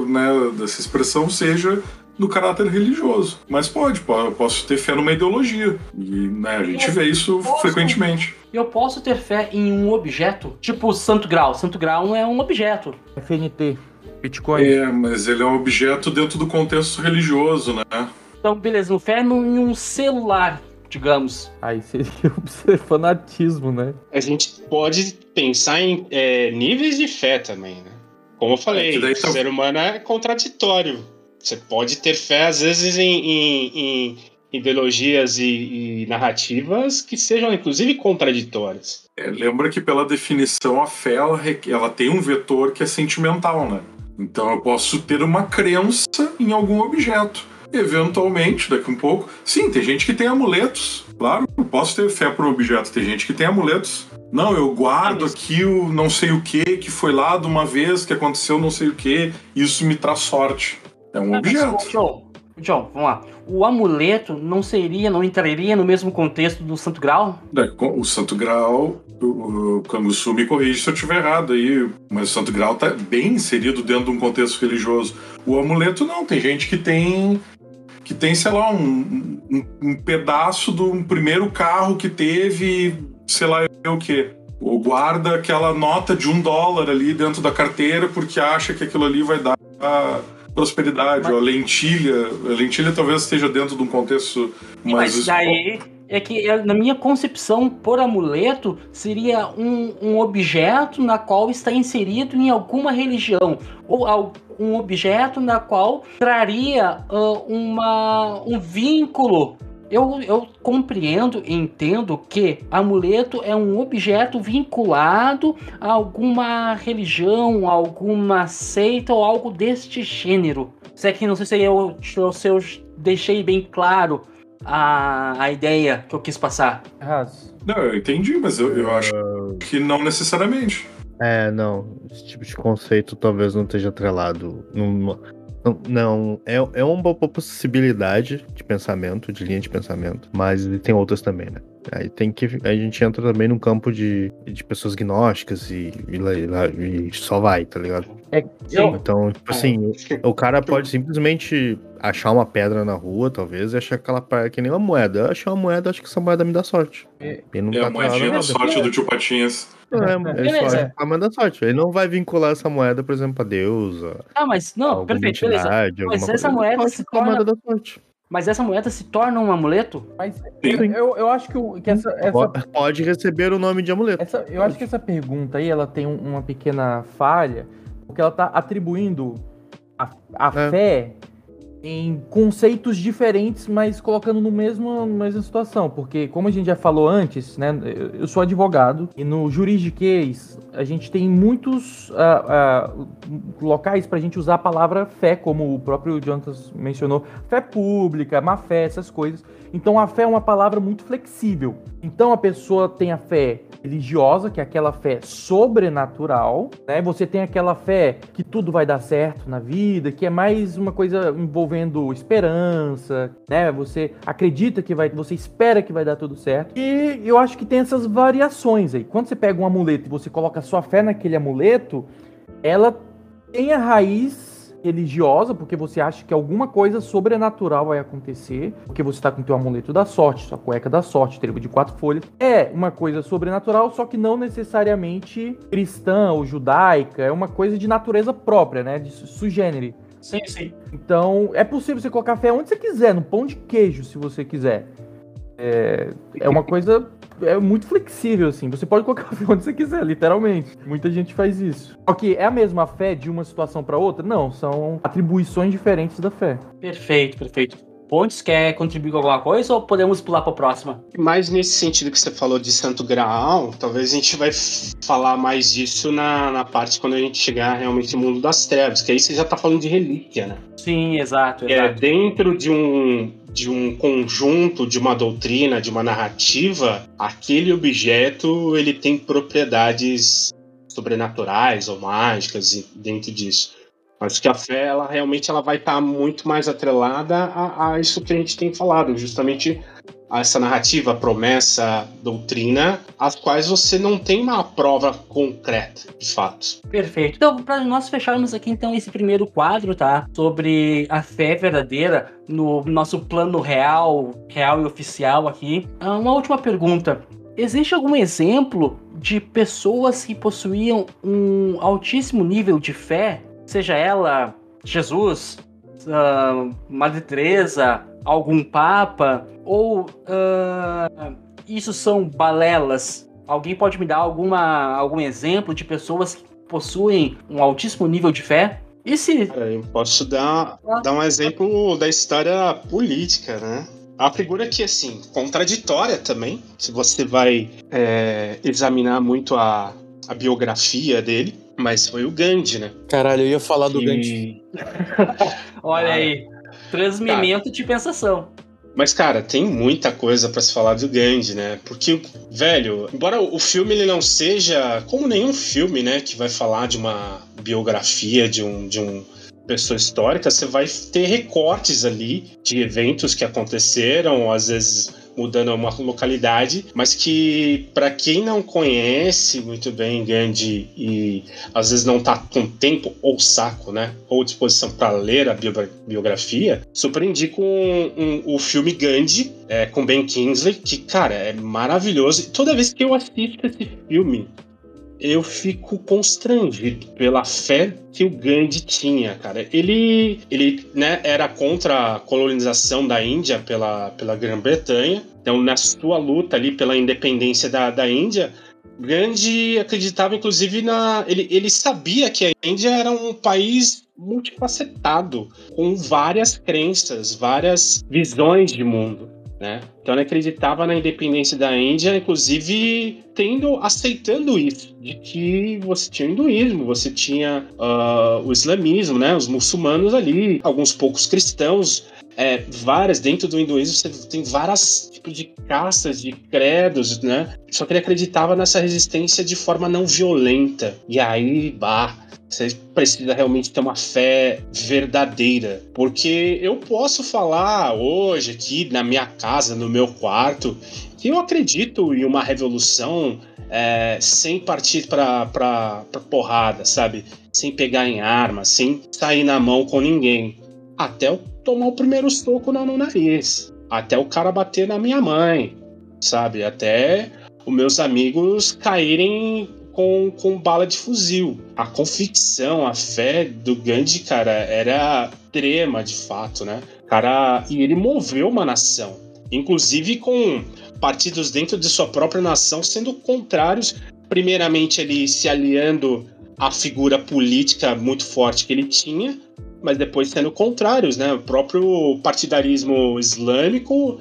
né, dessa expressão, seja no caráter religioso. Mas pode, posso ter fé numa ideologia. E né, a gente vê isso posso, frequentemente. Eu posso ter fé em um objeto, tipo o Santo Grau. Santo Grau é um objeto. FNT. Bitcoin. É, mas ele é um objeto dentro do contexto religioso, né? Então, beleza, fé em um celular, digamos. Aí seria o fanatismo, né? A gente pode pensar em é, níveis de fé também, né? Como eu falei, é, o tá... ser humano é contraditório. Você pode ter fé, às vezes, em, em, em, ideologias e, e narrativas que sejam, inclusive, contraditórias. É, lembra que, pela definição, a fé ela, ela tem um vetor que é sentimental, né? Então eu posso ter uma crença em algum objeto. Eventualmente, daqui um pouco. Sim, tem gente que tem amuletos. Claro, eu posso ter fé por um objeto. Tem gente que tem amuletos. Não, eu guardo aqui o não sei o que que foi lá de uma vez que aconteceu não sei o que. Isso me traz sorte. É um objeto. John, John, vamos lá. O amuleto não seria, não entraria no mesmo contexto do Santo Grau? O Santo Grau, o Canguçu me corrige se eu estiver errado aí, mas o Santo Grau está bem inserido dentro de um contexto religioso. O amuleto não, tem gente que tem que tem, sei lá, um, um, um pedaço do primeiro carro que teve, sei lá o que. Ou guarda aquela nota de um dólar ali dentro da carteira porque acha que aquilo ali vai dar prosperidade. Mas... a lentilha, a lentilha talvez esteja dentro de um contexto mais. Mas daí é que na minha concepção, por amuleto seria um, um objeto na qual está inserido em alguma religião ou um objeto na qual traria uh, uma, um vínculo eu, eu compreendo e entendo que amuleto é um objeto vinculado a alguma religião, a alguma seita ou algo deste gênero. Se é que não sei se eu, se eu deixei bem claro a, a ideia que eu quis passar. Não, eu entendi, mas eu, eu acho que não necessariamente. É, não. Esse tipo de conceito talvez não esteja atrelado numa, não, é, é uma possibilidade de pensamento, de linha de pensamento, mas tem outras também, né? Aí tem que. A gente entra também no campo de, de pessoas gnósticas e, e, e só vai, tá ligado? É, então, tipo é. assim, o cara pode simplesmente achar uma pedra na rua, talvez, e achar aquela pedra que nem uma moeda. Eu achar uma moeda, acho que essa moeda me dá sorte. É, e não é tá a moedinha da sorte do tio Patinhas. É, ele só a moeda da sorte. Ele não vai vincular essa moeda, por exemplo, a Deus. Ah, mas não, perfeito, beleza. Mas essa moeda se torna... moeda da sorte. Mas essa moeda se torna um amuleto? Mas eu, eu acho que, o, que essa, essa, Pode receber o nome de amuleto. Essa, eu acho que essa pergunta aí ela tem uma pequena falha, porque ela está atribuindo a, a é. fé em conceitos diferentes, mas colocando no mesmo mesma situação, porque como a gente já falou antes, né, eu sou advogado e no juridiquês a gente tem muitos uh, uh, locais para a gente usar a palavra fé, como o próprio Jonathan mencionou, fé pública, má fé, essas coisas. Então a fé é uma palavra muito flexível. Então a pessoa tem a fé religiosa, que é aquela fé sobrenatural, né? Você tem aquela fé que tudo vai dar certo na vida, que é mais uma coisa envolvendo esperança, né? Você acredita que vai, você espera que vai dar tudo certo. E eu acho que tem essas variações aí. Quando você pega um amuleto e você coloca sua fé naquele amuleto, ela tem a raiz religiosa, porque você acha que alguma coisa sobrenatural vai acontecer, porque você está com teu amuleto da sorte, sua cueca da sorte, tribo de quatro folhas. É uma coisa sobrenatural, só que não necessariamente cristã ou judaica, é uma coisa de natureza própria, né, de sugênere. Sim, sim. Então, é possível você colocar fé onde você quiser, no pão de queijo, se você quiser. É, é uma coisa é muito flexível, assim. Você pode colocar a fé onde você quiser, literalmente. Muita gente faz isso. Ok, é a mesma fé de uma situação para outra? Não, são atribuições diferentes da fé. Perfeito, perfeito. Pontes quer contribuir com alguma coisa ou podemos pular para a próxima? Mais nesse sentido que você falou de Santo Graal, talvez a gente vai falar mais disso na, na parte quando a gente chegar realmente no mundo das trevas, que aí você já está falando de relíquia, né? Sim, exato. exato. É dentro de um de um conjunto, de uma doutrina, de uma narrativa, aquele objeto ele tem propriedades sobrenaturais ou mágicas dentro disso. Mas que a fé, ela realmente ela vai estar tá muito mais atrelada a, a, isso que a gente tem falado, justamente a essa narrativa, promessa, doutrina, as quais você não tem uma prova concreta, de fato. Perfeito. Então, para nós fecharmos aqui então esse primeiro quadro, tá? Sobre a fé verdadeira no nosso plano real, real e oficial aqui. Ah, uma última pergunta. Existe algum exemplo de pessoas que possuíam um altíssimo nível de fé seja ela Jesus, uh, Madre Teresa, algum papa, ou uh, isso são balelas? Alguém pode me dar alguma, algum exemplo de pessoas que possuem um altíssimo nível de fé? E se... eu posso dar, dar um exemplo da história política, né? A figura que, assim, contraditória também, se você vai é, examinar muito a, a biografia dele, mas foi o Gandhi, né? Caralho, eu ia falar do Que- Gandhi. Olha Ah. aí. Transmimento de pensação. Mas, cara, tem muita coisa pra se falar do Gandhi, né? Porque, velho, embora o filme ele não seja como nenhum filme, né, que vai falar de uma biografia de um de um pessoa histórica, você vai ter recortes ali de eventos que aconteceram, às vezes mudando uma localidade, mas que pra quem não conhece muito bem Gandhi e às vezes não tá com tempo ou saco, né, ou disposição para ler a bio- biografia, surpreendi com um- o filme Gandhi é, com Ben Kingsley, que cara é maravilhoso. E toda vez que eu assisto esse filme eu fico constrangido pela fé que o Gandhi tinha, cara. Ele, ele né, era contra a colonização da Índia pela, pela Grã-Bretanha. Então, na sua luta ali pela independência da, da Índia, Gandhi acreditava, inclusive, na. Ele, ele sabia que a Índia era um país multifacetado, com várias crenças, várias visões de mundo. Né? Então ele acreditava na independência da Índia, inclusive tendo, aceitando isso, de que você tinha o hinduísmo, você tinha ah, o islamismo, né? Os muçulmanos ali, alguns poucos cristãos, é, várias dentro do hinduísmo você tem várias tipos de castas, de credos, né? Só que ele acreditava nessa resistência de forma não violenta. E aí, bah, você precisa realmente ter uma fé verdadeira. Porque eu posso falar hoje aqui na minha casa, no meu quarto, que eu acredito em uma revolução é, sem partir pra, pra, porrada, sabe? Sem pegar em arma, sem sair na mão com ninguém. Até eu tomar o primeiro soco no, no nariz. Até o cara bater na minha mãe, sabe? Até os meus amigos caírem com, com bala de fuzil. A convicção, a fé do Gandhi, cara, era extrema de fato, né? Cara, e ele moveu uma nação, inclusive com partidos dentro de sua própria nação sendo contrários, primeiramente ele se aliando à figura política muito forte que ele tinha, mas depois sendo contrários, né? O próprio partidarismo islâmico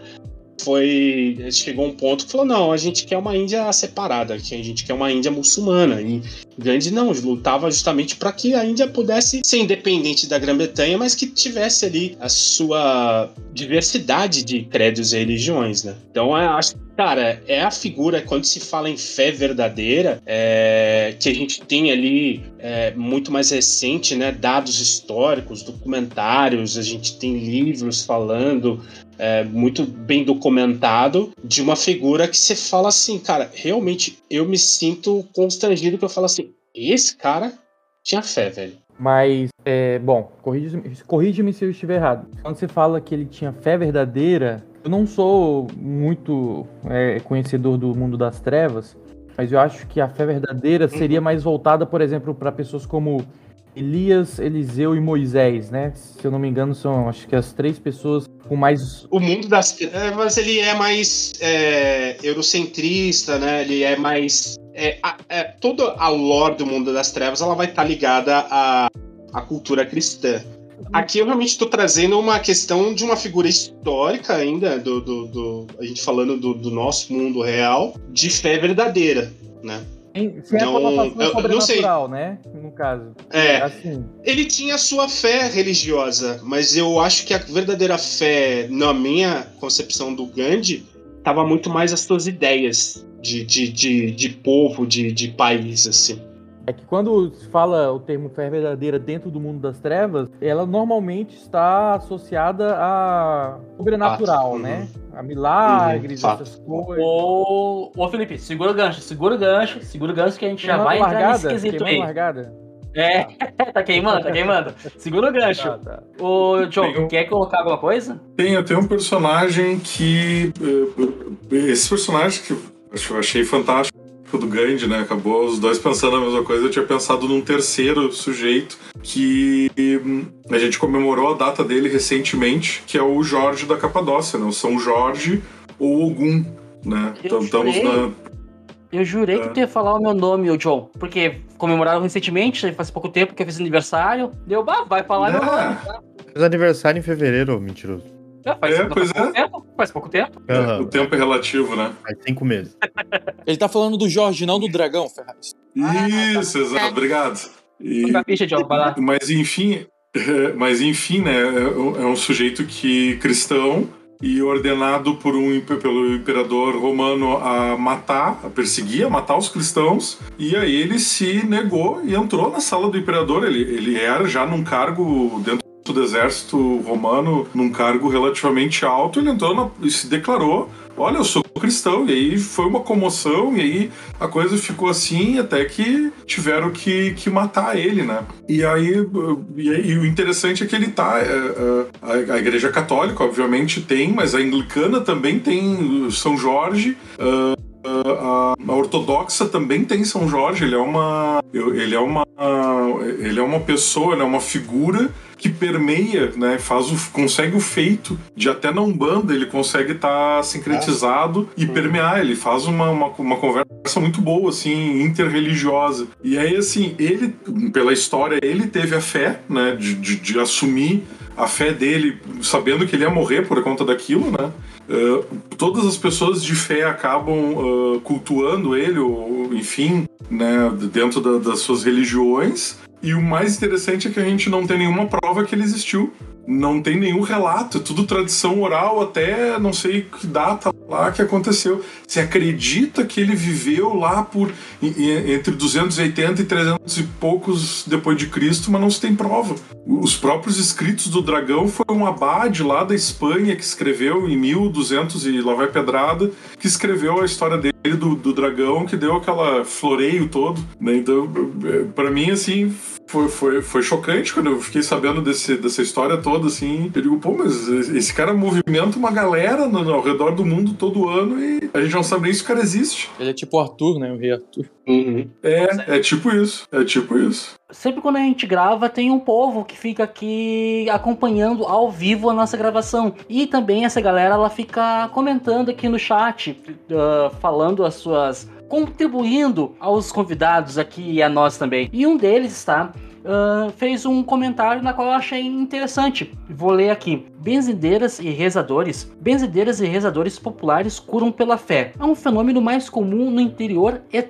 foi chegou um ponto que falou não a gente quer uma Índia separada que a gente quer uma Índia muçulmana e Gandhi não lutava justamente para que a Índia pudesse ser independente da Grã-Bretanha mas que tivesse ali a sua diversidade de credos e religiões né então eu acho Cara, é a figura, quando se fala em fé verdadeira, é, que a gente tem ali é, muito mais recente, né? Dados históricos, documentários, a gente tem livros falando, é, muito bem documentado, de uma figura que você fala assim, cara, realmente eu me sinto constrangido que eu falo assim, esse cara tinha fé, velho. Mas, é, bom, corrige-me corrige se eu estiver errado. Quando você fala que ele tinha fé verdadeira, eu não sou muito é, conhecedor do mundo das trevas, mas eu acho que a fé verdadeira seria mais voltada, por exemplo, para pessoas como Elias, Eliseu e Moisés, né? Se eu não me engano, são acho que as três pessoas com mais. O mundo das trevas, mas ele é mais é, eurocentrista, né? Ele é mais. É, a- é, toda a lore do mundo das trevas ela vai estar ligada à, à cultura cristã. Aqui eu realmente estou trazendo uma questão de uma figura histórica ainda, do, do- do- a gente falando do, do nosso mundo real, de fé verdadeira, né? Sem a Não, eu- sei. né? No caso. É, Assim. ele tinha sua fé religiosa, mas eu acho que a verdadeira fé, na minha concepção do Gandhi, estava muito mais as suas ideias de, de, de, de povo, de, de país, assim. É que quando se fala o termo fé verdadeira dentro do mundo das trevas, ela normalmente está associada a sobrenatural, Ah, né? A milagres, Uhum, essas coisas. Ô, ô Felipe, segura o gancho, segura o gancho, segura o gancho que a gente já vai entrar nesse largada, quesito aí. largada. É, tá queimando, tá queimando. Segura o gancho. Tá, tá. Ô, John, um- quer colocar alguma coisa? Tem, tem um personagem que. eh, Esse personagem que eu achei fantástico do Gandhi, né? Acabou os dois pensando a mesma coisa. Eu tinha pensado num terceiro sujeito que hum, a gente comemorou a data dele recentemente, que é o Jorge da Capadócia, né? O São Jorge ou Ogum, né? Eu Então estamos jurei. na. Eu jurei que É. tu ia falar o meu nome, ô John, porque comemoraram recentemente, faz pouco tempo que eu fiz aniversário. Deu, bah, vai falar meu nome. É, Fez aniversário em fevereiro, mentiroso. É, faz, É, pois faz pouco é. tempo? Faz pouco tempo. Aham, O tempo é relativo, né? Faz cinco meses. Ele tá falando do Jorge, não do dragão, Ferraz. Isso, exato. Obrigado. E- Não ficha, Diogo, vai lá. Mas enfim, é, mas enfim, né? É é um sujeito que cristão e ordenado por um pelo imperador romano a matar, a perseguir, a matar os cristãos. E aí ele se negou e entrou na sala do imperador. Ele, ele era já num cargo dentro do exército romano, num cargo relativamente alto. Ele entrou e se declarou. Olha, eu sou cristão, e aí foi uma comoção, e aí a coisa ficou assim até que tiveram que, que matar ele, né? E aí, e, aí- e o interessante é que ele tá. é, é, a, a Igreja Católica, obviamente, tem, mas a Anglicana também tem São Jorge. uh, uh, a, a ortodoxa também tem São Jorge. Ele é uma. Ele é uma. Ele é uma pessoa, ele é uma figura que permeia, né? Faz o, consegue o feito de até na Umbanda ele consegue estar sincretizado e permear. Ele faz uma, uma, uma conversa muito boa, assim, interreligiosa. E aí, assim, ele, pela história, ele teve a fé, né? De, de, de assumir a fé dele, sabendo que ele ia morrer por conta daquilo, né? Uh, todas as pessoas de fé acabam uh, cultuando ele, ou enfim, né, dentro da- das suas religiões. E o mais interessante é que a gente não tem nenhuma prova que ele existiu. Não tem nenhum relato, tudo tradição oral até não sei que data lá que aconteceu. Se acredita que ele viveu lá por entre 280 e 300 e poucos depois de Cristo, mas não se tem prova. Os próprios escritos do dragão foi um abade lá da Espanha que escreveu em 1200 e lá vai pedrada, que escreveu a história dele do, do dragão, que deu aquela floreio todo. Né? Então, para mim, assim, foi, foi, foi chocante quando eu fiquei sabendo desse, dessa história toda, assim. Eu digo, pô, mas esse cara movimenta uma galera no- ao redor do mundo todo ano e a gente não sabe nem se o cara existe. Ele é tipo o Arthur, né? O rei Arthur. Uhum. É, é tipo isso. É tipo isso. Sempre quando a gente grava, tem um povo que fica aqui acompanhando ao vivo a nossa gravação. E também essa galera, ela fica comentando aqui no chat, ah, falando as suas. contribuindo aos convidados aqui e a nós também. E um deles está. ah, fez um comentário na qual eu achei interessante. Vou ler aqui. Benzedeiras e rezadores. Benzedeiras e rezadores populares curam pela fé. É um fenômeno mais comum no interior e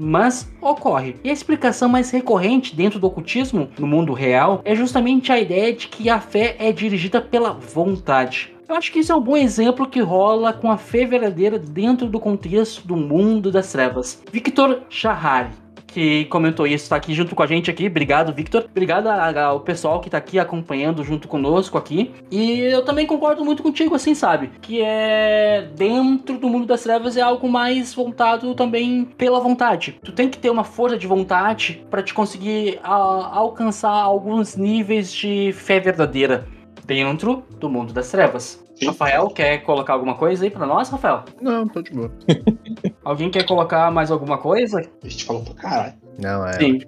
mas ocorre. E a explicação mais recorrente dentro do ocultismo, no mundo real, é justamente a ideia de que a fé é dirigida pela vontade. Eu acho que isso é um bom exemplo que rola com a fé verdadeira dentro do contexto do mundo das trevas. Victor Shahari que comentou isso, tá aqui junto com a gente aqui. Obrigado, Victor. Obrigado ao pessoal que tá aqui acompanhando junto conosco aqui. E eu também concordo muito contigo, assim, sabe? Que é dentro do mundo das trevas é algo mais voltado também pela vontade. Tu tem que ter uma força de vontade para te conseguir a- alcançar alguns níveis de fé verdadeira dentro do mundo das trevas. Sim. Rafael, quer colocar alguma coisa aí pra nós, Rafael? Não, tô de boa. Alguém quer colocar mais alguma coisa? A gente falou pra caralho. Não, é. Sim.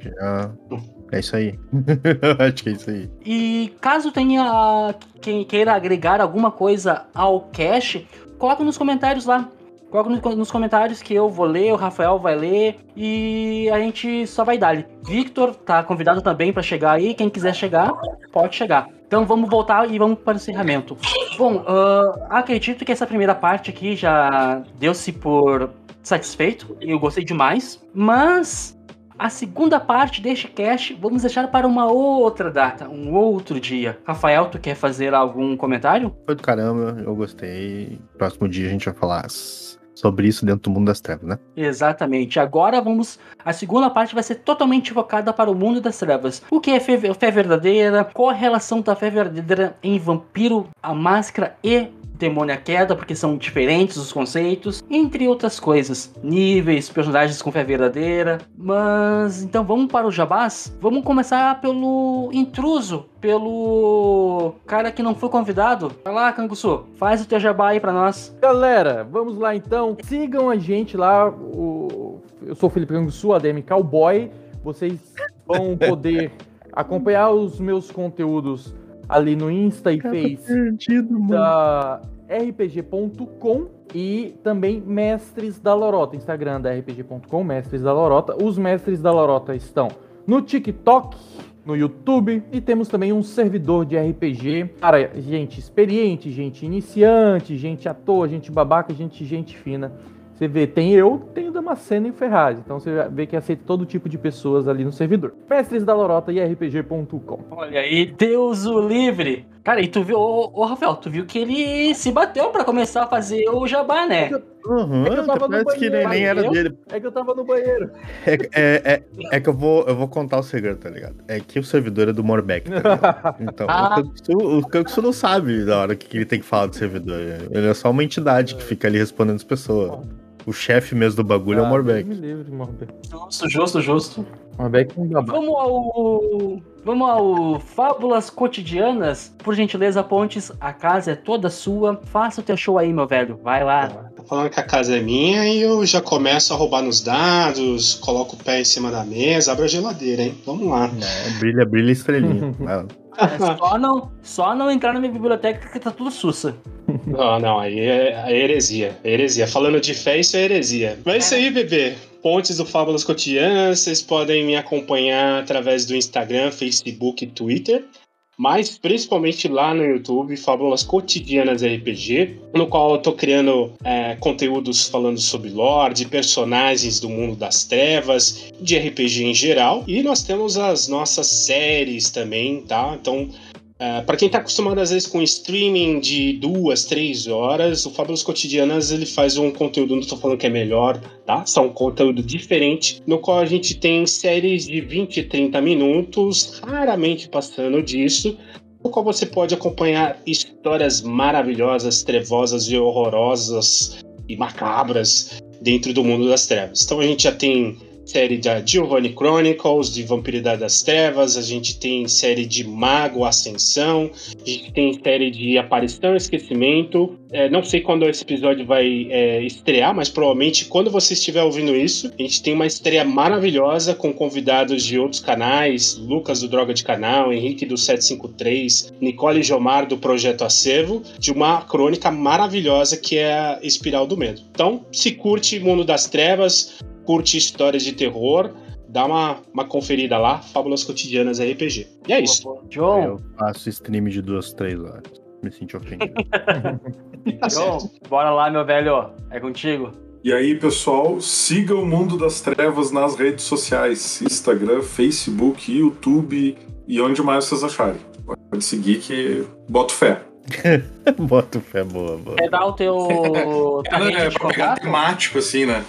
é isso aí. acho que é isso aí. E caso tenha quem queira agregar alguma coisa ao cache, coloca nos comentários lá. Coloca no- nos comentários que eu vou ler, o Rafael vai ler e a gente só vai dar. Victor tá convidado também para chegar aí. Quem quiser chegar, pode chegar. Então vamos voltar e vamos para o encerramento. Bom, ah, acredito que essa primeira parte aqui já deu-se por satisfeito. Eu gostei demais. Mas a segunda parte deste cast vamos deixar para uma outra data, um outro dia. Rafael, tu quer fazer algum comentário? Foi do caramba, eu gostei. Próximo dia a gente vai falar sobre isso dentro do mundo das trevas, né? Exatamente. Agora vamos. A segunda parte vai ser totalmente focada para o mundo das trevas. O que é fé, verdadeira? Qual a relação da fé verdadeira em Vampiro, a Máscara e Demônio à Queda? Porque são diferentes os conceitos, entre outras coisas. Níveis, personagens com fé verdadeira. Mas então vamos para o Jabás? Vamos começar pelo intruso. Pelo cara que não foi convidado. Vai lá, Canguçu. Faz o teu jabá aí pra nós. Galera, vamos lá então. Sigam a gente lá. o- Eu sou o Felipe Canguçu, ADM Cowboy. Vocês vão poder acompanhar os meus conteúdos ali no Insta e Face Perdido, da rpg.com e também Mestres da Lorota, Instagram da rpg.com, Mestres da Lorota. Os Mestres da Lorota estão no TikTok, no YouTube e temos também um servidor de RPG para gente experiente, gente iniciante, gente à toa, gente babaca, gente gente fina. Você vê, tem eu, tem o Damasceno e o Ferraz. Então você vê que aceita todo tipo de pessoas ali no servidor. Mestres da Lorota e RPG.com. Olha aí, Deus o livre. Cara, e tu viu, ô, ô, Rafael, tu viu que ele se bateu pra começar a fazer o jabá, né? Uhum, É que eu tava no parece que nem, banheiro, nem era dele. É que eu tava no banheiro. É, é, é, é que eu vou, eu vou contar o segredo, tá ligado? É que o servidor é do Morbeck, tá? Então, Ah. o Kanksu não sabe da hora que ele tem que falar do servidor. Ele é só uma entidade que fica ali respondendo as pessoas. O chefe mesmo do bagulho é o Morbeck. Me livre, Morbeck. Justo, justo, justo. Morbeck é um babaca. Vamos ao. Vamos ao Fábulas Cotidianas. Por gentileza, Pontes, a casa é toda sua. Faça o teu show aí, meu velho. Vai lá. Tá falando que a casa é minha e eu já começo a roubar nos dados, coloco o pé em cima da mesa, abro a geladeira, hein? Vamos lá. É, brilha, brilha estrelinha. É só, não, só não entrar na minha biblioteca que tá tudo sussa. Não, não, aí é, heresia. É heresia. Falando de fé, isso é heresia. Mas é isso aí, bebê. Pontes do Fábulas Cotidianas, vocês podem me acompanhar através do Instagram, Facebook e Twitter. Mas principalmente lá no YouTube, Fábulas Cotidianas RPG, no qual eu tô criando é, conteúdos falando sobre lore, de personagens do mundo das trevas, de RPG em geral. E nós temos as nossas séries também, tá? Então para quem tá acostumado às vezes com streaming de duas, três horas, o Fábulas Cotidianas ele faz um conteúdo, não tô falando que é melhor, tá? São um conteúdo diferente, no qual a gente tem séries de 20 e 30 minutos, raramente passando disso, no qual você pode acompanhar histórias maravilhosas, trevosas e horrorosas e macabras dentro do mundo das trevas. Então a gente já tem série da Giovanni Chronicles, de Vampiridade das Trevas, a gente tem série de Mago Ascensão, a gente tem série de Aparição e Esquecimento. É, não sei quando esse episódio vai é, estrear, mas provavelmente quando você estiver ouvindo isso, a gente tem uma estreia maravilhosa com convidados de outros canais, Lucas do Droga de Canal, Henrique do 753, Nicole Jomar do Projeto Acervo, de uma crônica maravilhosa que é a Espiral do Medo. Então, se curte Mundo das Trevas, curte histórias de terror, dá uma, uma conferida lá, Fábulas Cotidianas RPG. E é isso. John, Eu faço stream de duas, três horas. Me senti ofendido. Tá certo. bora lá, meu velho. É contigo. E aí, pessoal, siga o Mundo das Trevas nas redes sociais: Instagram, Facebook, YouTube e onde mais vocês acharem. Pode seguir que boto fé. Boto fé, boa, boa. Quer dar o teu. É, é de pra pegar contato? temático, assim, né?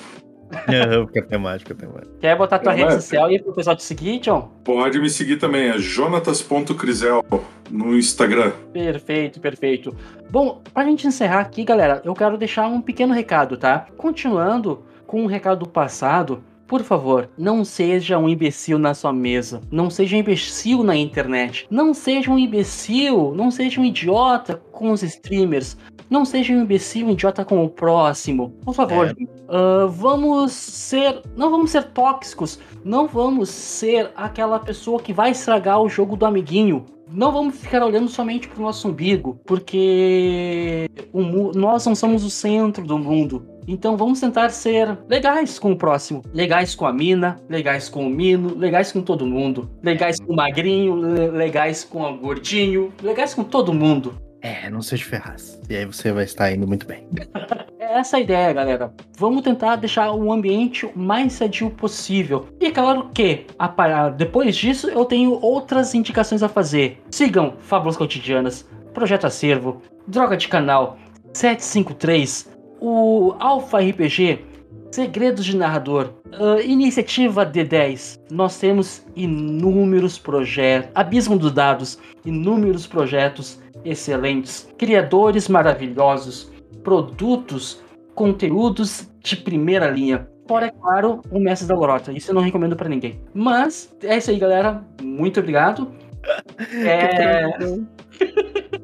É, porque é temática, temática. Quer botar tua É, rede social aí pro pessoal te seguir, John? Pode me seguir também, é jonatas.crisel no Instagram. Perfeito, perfeito. Bom, pra gente encerrar aqui, galera, eu quero deixar um pequeno recado, tá? Continuando com um recado do passado, por favor, não seja um imbecil na sua mesa. Não seja um imbecil na internet. Não seja um imbecil, não seja um idiota com os streamers. Não seja um imbecil, um idiota com o próximo. Por favor, É. ah, vamos ser. Não vamos ser tóxicos. Não vamos ser aquela pessoa que vai estragar o jogo do amiguinho. Não vamos ficar olhando somente pro nosso umbigo, porque o nós não somos o centro do mundo. Então vamos tentar ser legais com o próximo. Legais com a mina, legais com o mino, legais com todo mundo. Legais com o magrinho, le- legais com o gordinho, legais com todo mundo. É, não seja ferraz. E aí você vai estar indo muito bem. É essa a ideia, galera. Vamos tentar deixar o ambiente o mais sadio possível. E é claro que, a depois disso, eu tenho outras indicações a fazer. Sigam Fábulas Cotidianas, Projeto Acervo, Droga de Canal, 753, o Alpha RPG, Segredos de Narrador, ah, Iniciativa D10. Nós temos inúmeros projetos, Abismo dos Dados, inúmeros projetos excelentes, criadores maravilhosos, produtos, conteúdos de primeira linha. Fora, é claro, o Mestre da Lorota. Isso eu não recomendo pra ninguém. Mas é isso aí, galera. Muito obrigado. É,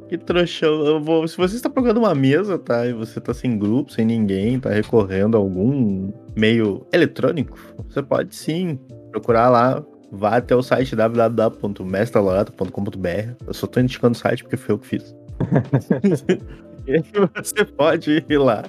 Que trouxão. Eu vou... Se você está procurando uma mesa, tá? E você tá sem grupo, sem ninguém, tá recorrendo a algum meio eletrônico, você pode sim procurar lá. Vá até o site www.mestralorata.com.br. Eu só tô indicando o site porque foi eu que fiz. e você pode ir lá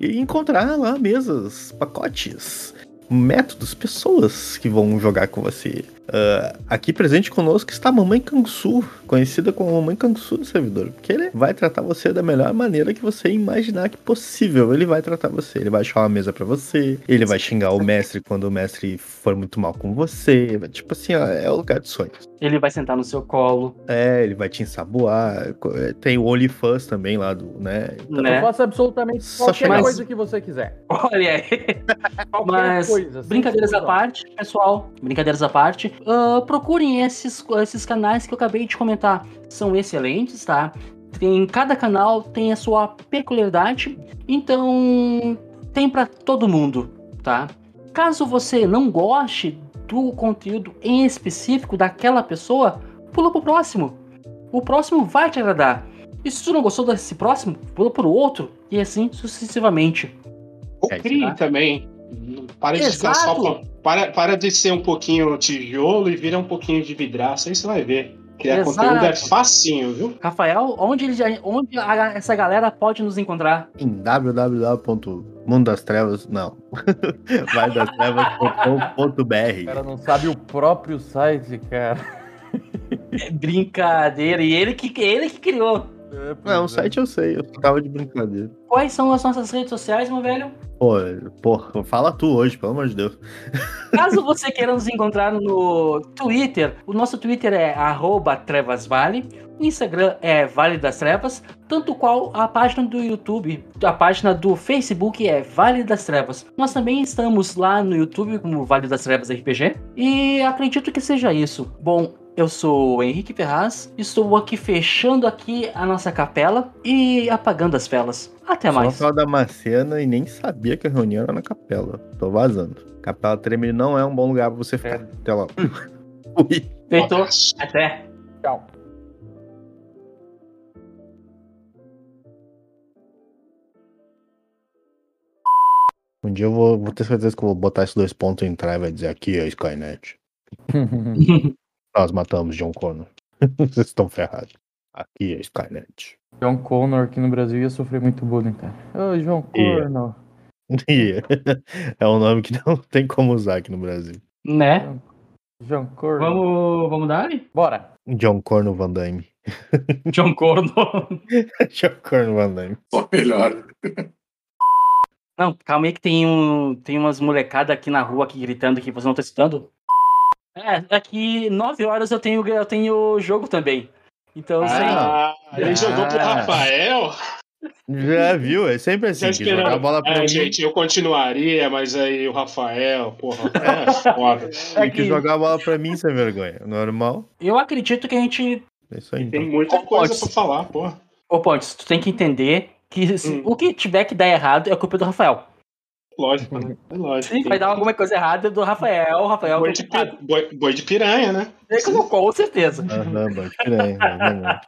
e encontrar lá mesas, pacotes, métodos, pessoas que vão jogar com você. Uh, aqui presente conosco está a Mamãe Kangsu, conhecida como Mamãe Kangsu do servidor, porque ele vai tratar você da melhor maneira que você imaginar que possível. Ele vai tratar você, ele vai achar uma mesa para você, ele vai xingar o mestre quando o mestre for muito mal com você. Tipo assim, ó, é o lugar de sonhos. Ele vai sentar no seu colo. É, ele vai te ensaboar. Tem o OnlyFans também lá do, né? Então, né? Faça absolutamente qualquer Mas... coisa que você quiser. Olha aí. Mas, coisa, brincadeiras à parte, pessoal, brincadeiras à parte, uh, procurem esses, esses canais que eu acabei de comentar. São excelentes, tá? Tem, cada canal tem a sua peculiaridade, então tem para todo mundo, tá? Caso você não goste do conteúdo em específico daquela pessoa, pula pro próximo. O próximo vai te agradar. E se tu não gostou desse próximo, pula pro outro. E assim sucessivamente. Crie tá? também. Para de ficar só. Para, para de ser um pouquinho tijolo e vira um pouquinho de vidraça, aí você vai ver. Criar Exato. conteúdo é facinho, viu? Rafael, onde, ele onde a, essa galera pode nos encontrar? Em www.mundodastrevas, não. Vai das trevas.com.br. O cara não sabe o próprio site, cara. É brincadeira, e ele que, ele que criou. É, não, o é. site eu sei, eu tava de brincadeira. Quais são as nossas redes sociais, meu velho? Pô, porra, fala tu hoje, pelo amor de Deus. Caso você queira nos encontrar no Twitter, o nosso Twitter é trevasvale, o Instagram é Vale das Trevas, tanto qual a página do YouTube, a página do Facebook é Vale das Trevas. Nós também estamos lá no YouTube como Vale das Trevas RPG, e acredito que seja isso. Bom, eu sou o Henrique Ferraz, estou aqui fechando aqui a nossa capela e apagando as velas. Até mais. Só da Macena e nem sabia que a reunião era na capela. Tô vazando. Capela Tremere não é um bom lugar pra você ficar. É. Até lá. Feito. Até. Tchau. Um dia eu vou, vou, ter certeza que eu vou botar esses dois pontos em entrar e vai dizer aqui é Skynet. Nós matamos John Connor. Vocês estão ferrados. Aqui é Skynet. John Connor aqui no Brasil ia sofrer muito bullying, cara. Ô, John Connor. Yeah. é um nome que não tem como usar aqui no Brasil. Né? John Corno. Vamos, vamos dar? Bora. John Corno Van Damme. John Corno. John Corno Van Damme. Só melhor. Não, calma aí que tem, um, tem umas molecadas aqui na rua aqui gritando que você não tá escutando. É, daqui nove horas eu tenho eu tenho jogo também. Então, ah, assim. Ele ah. jogou pro Rafael? Já viu, é sempre assim. Que jogar a bola pra é, mim. gente, eu continuaria, mas aí o Rafael, porra, é foda. É Tem que jogar a bola pra mim sem vergonha, normal. Eu acredito que a gente. É isso aí. Tem então. muita Ô, coisa Pontes. pra falar, porra. Ô, Pontes, tu tem que entender que hum. o que tiver que dar errado é culpa do Rafael. Lógico, né? É lógico. Sim, vai dar alguma coisa errada do Rafael. Rafael boi, de, boi, boi de piranha, né? com certeza. Aham, boi de piranha.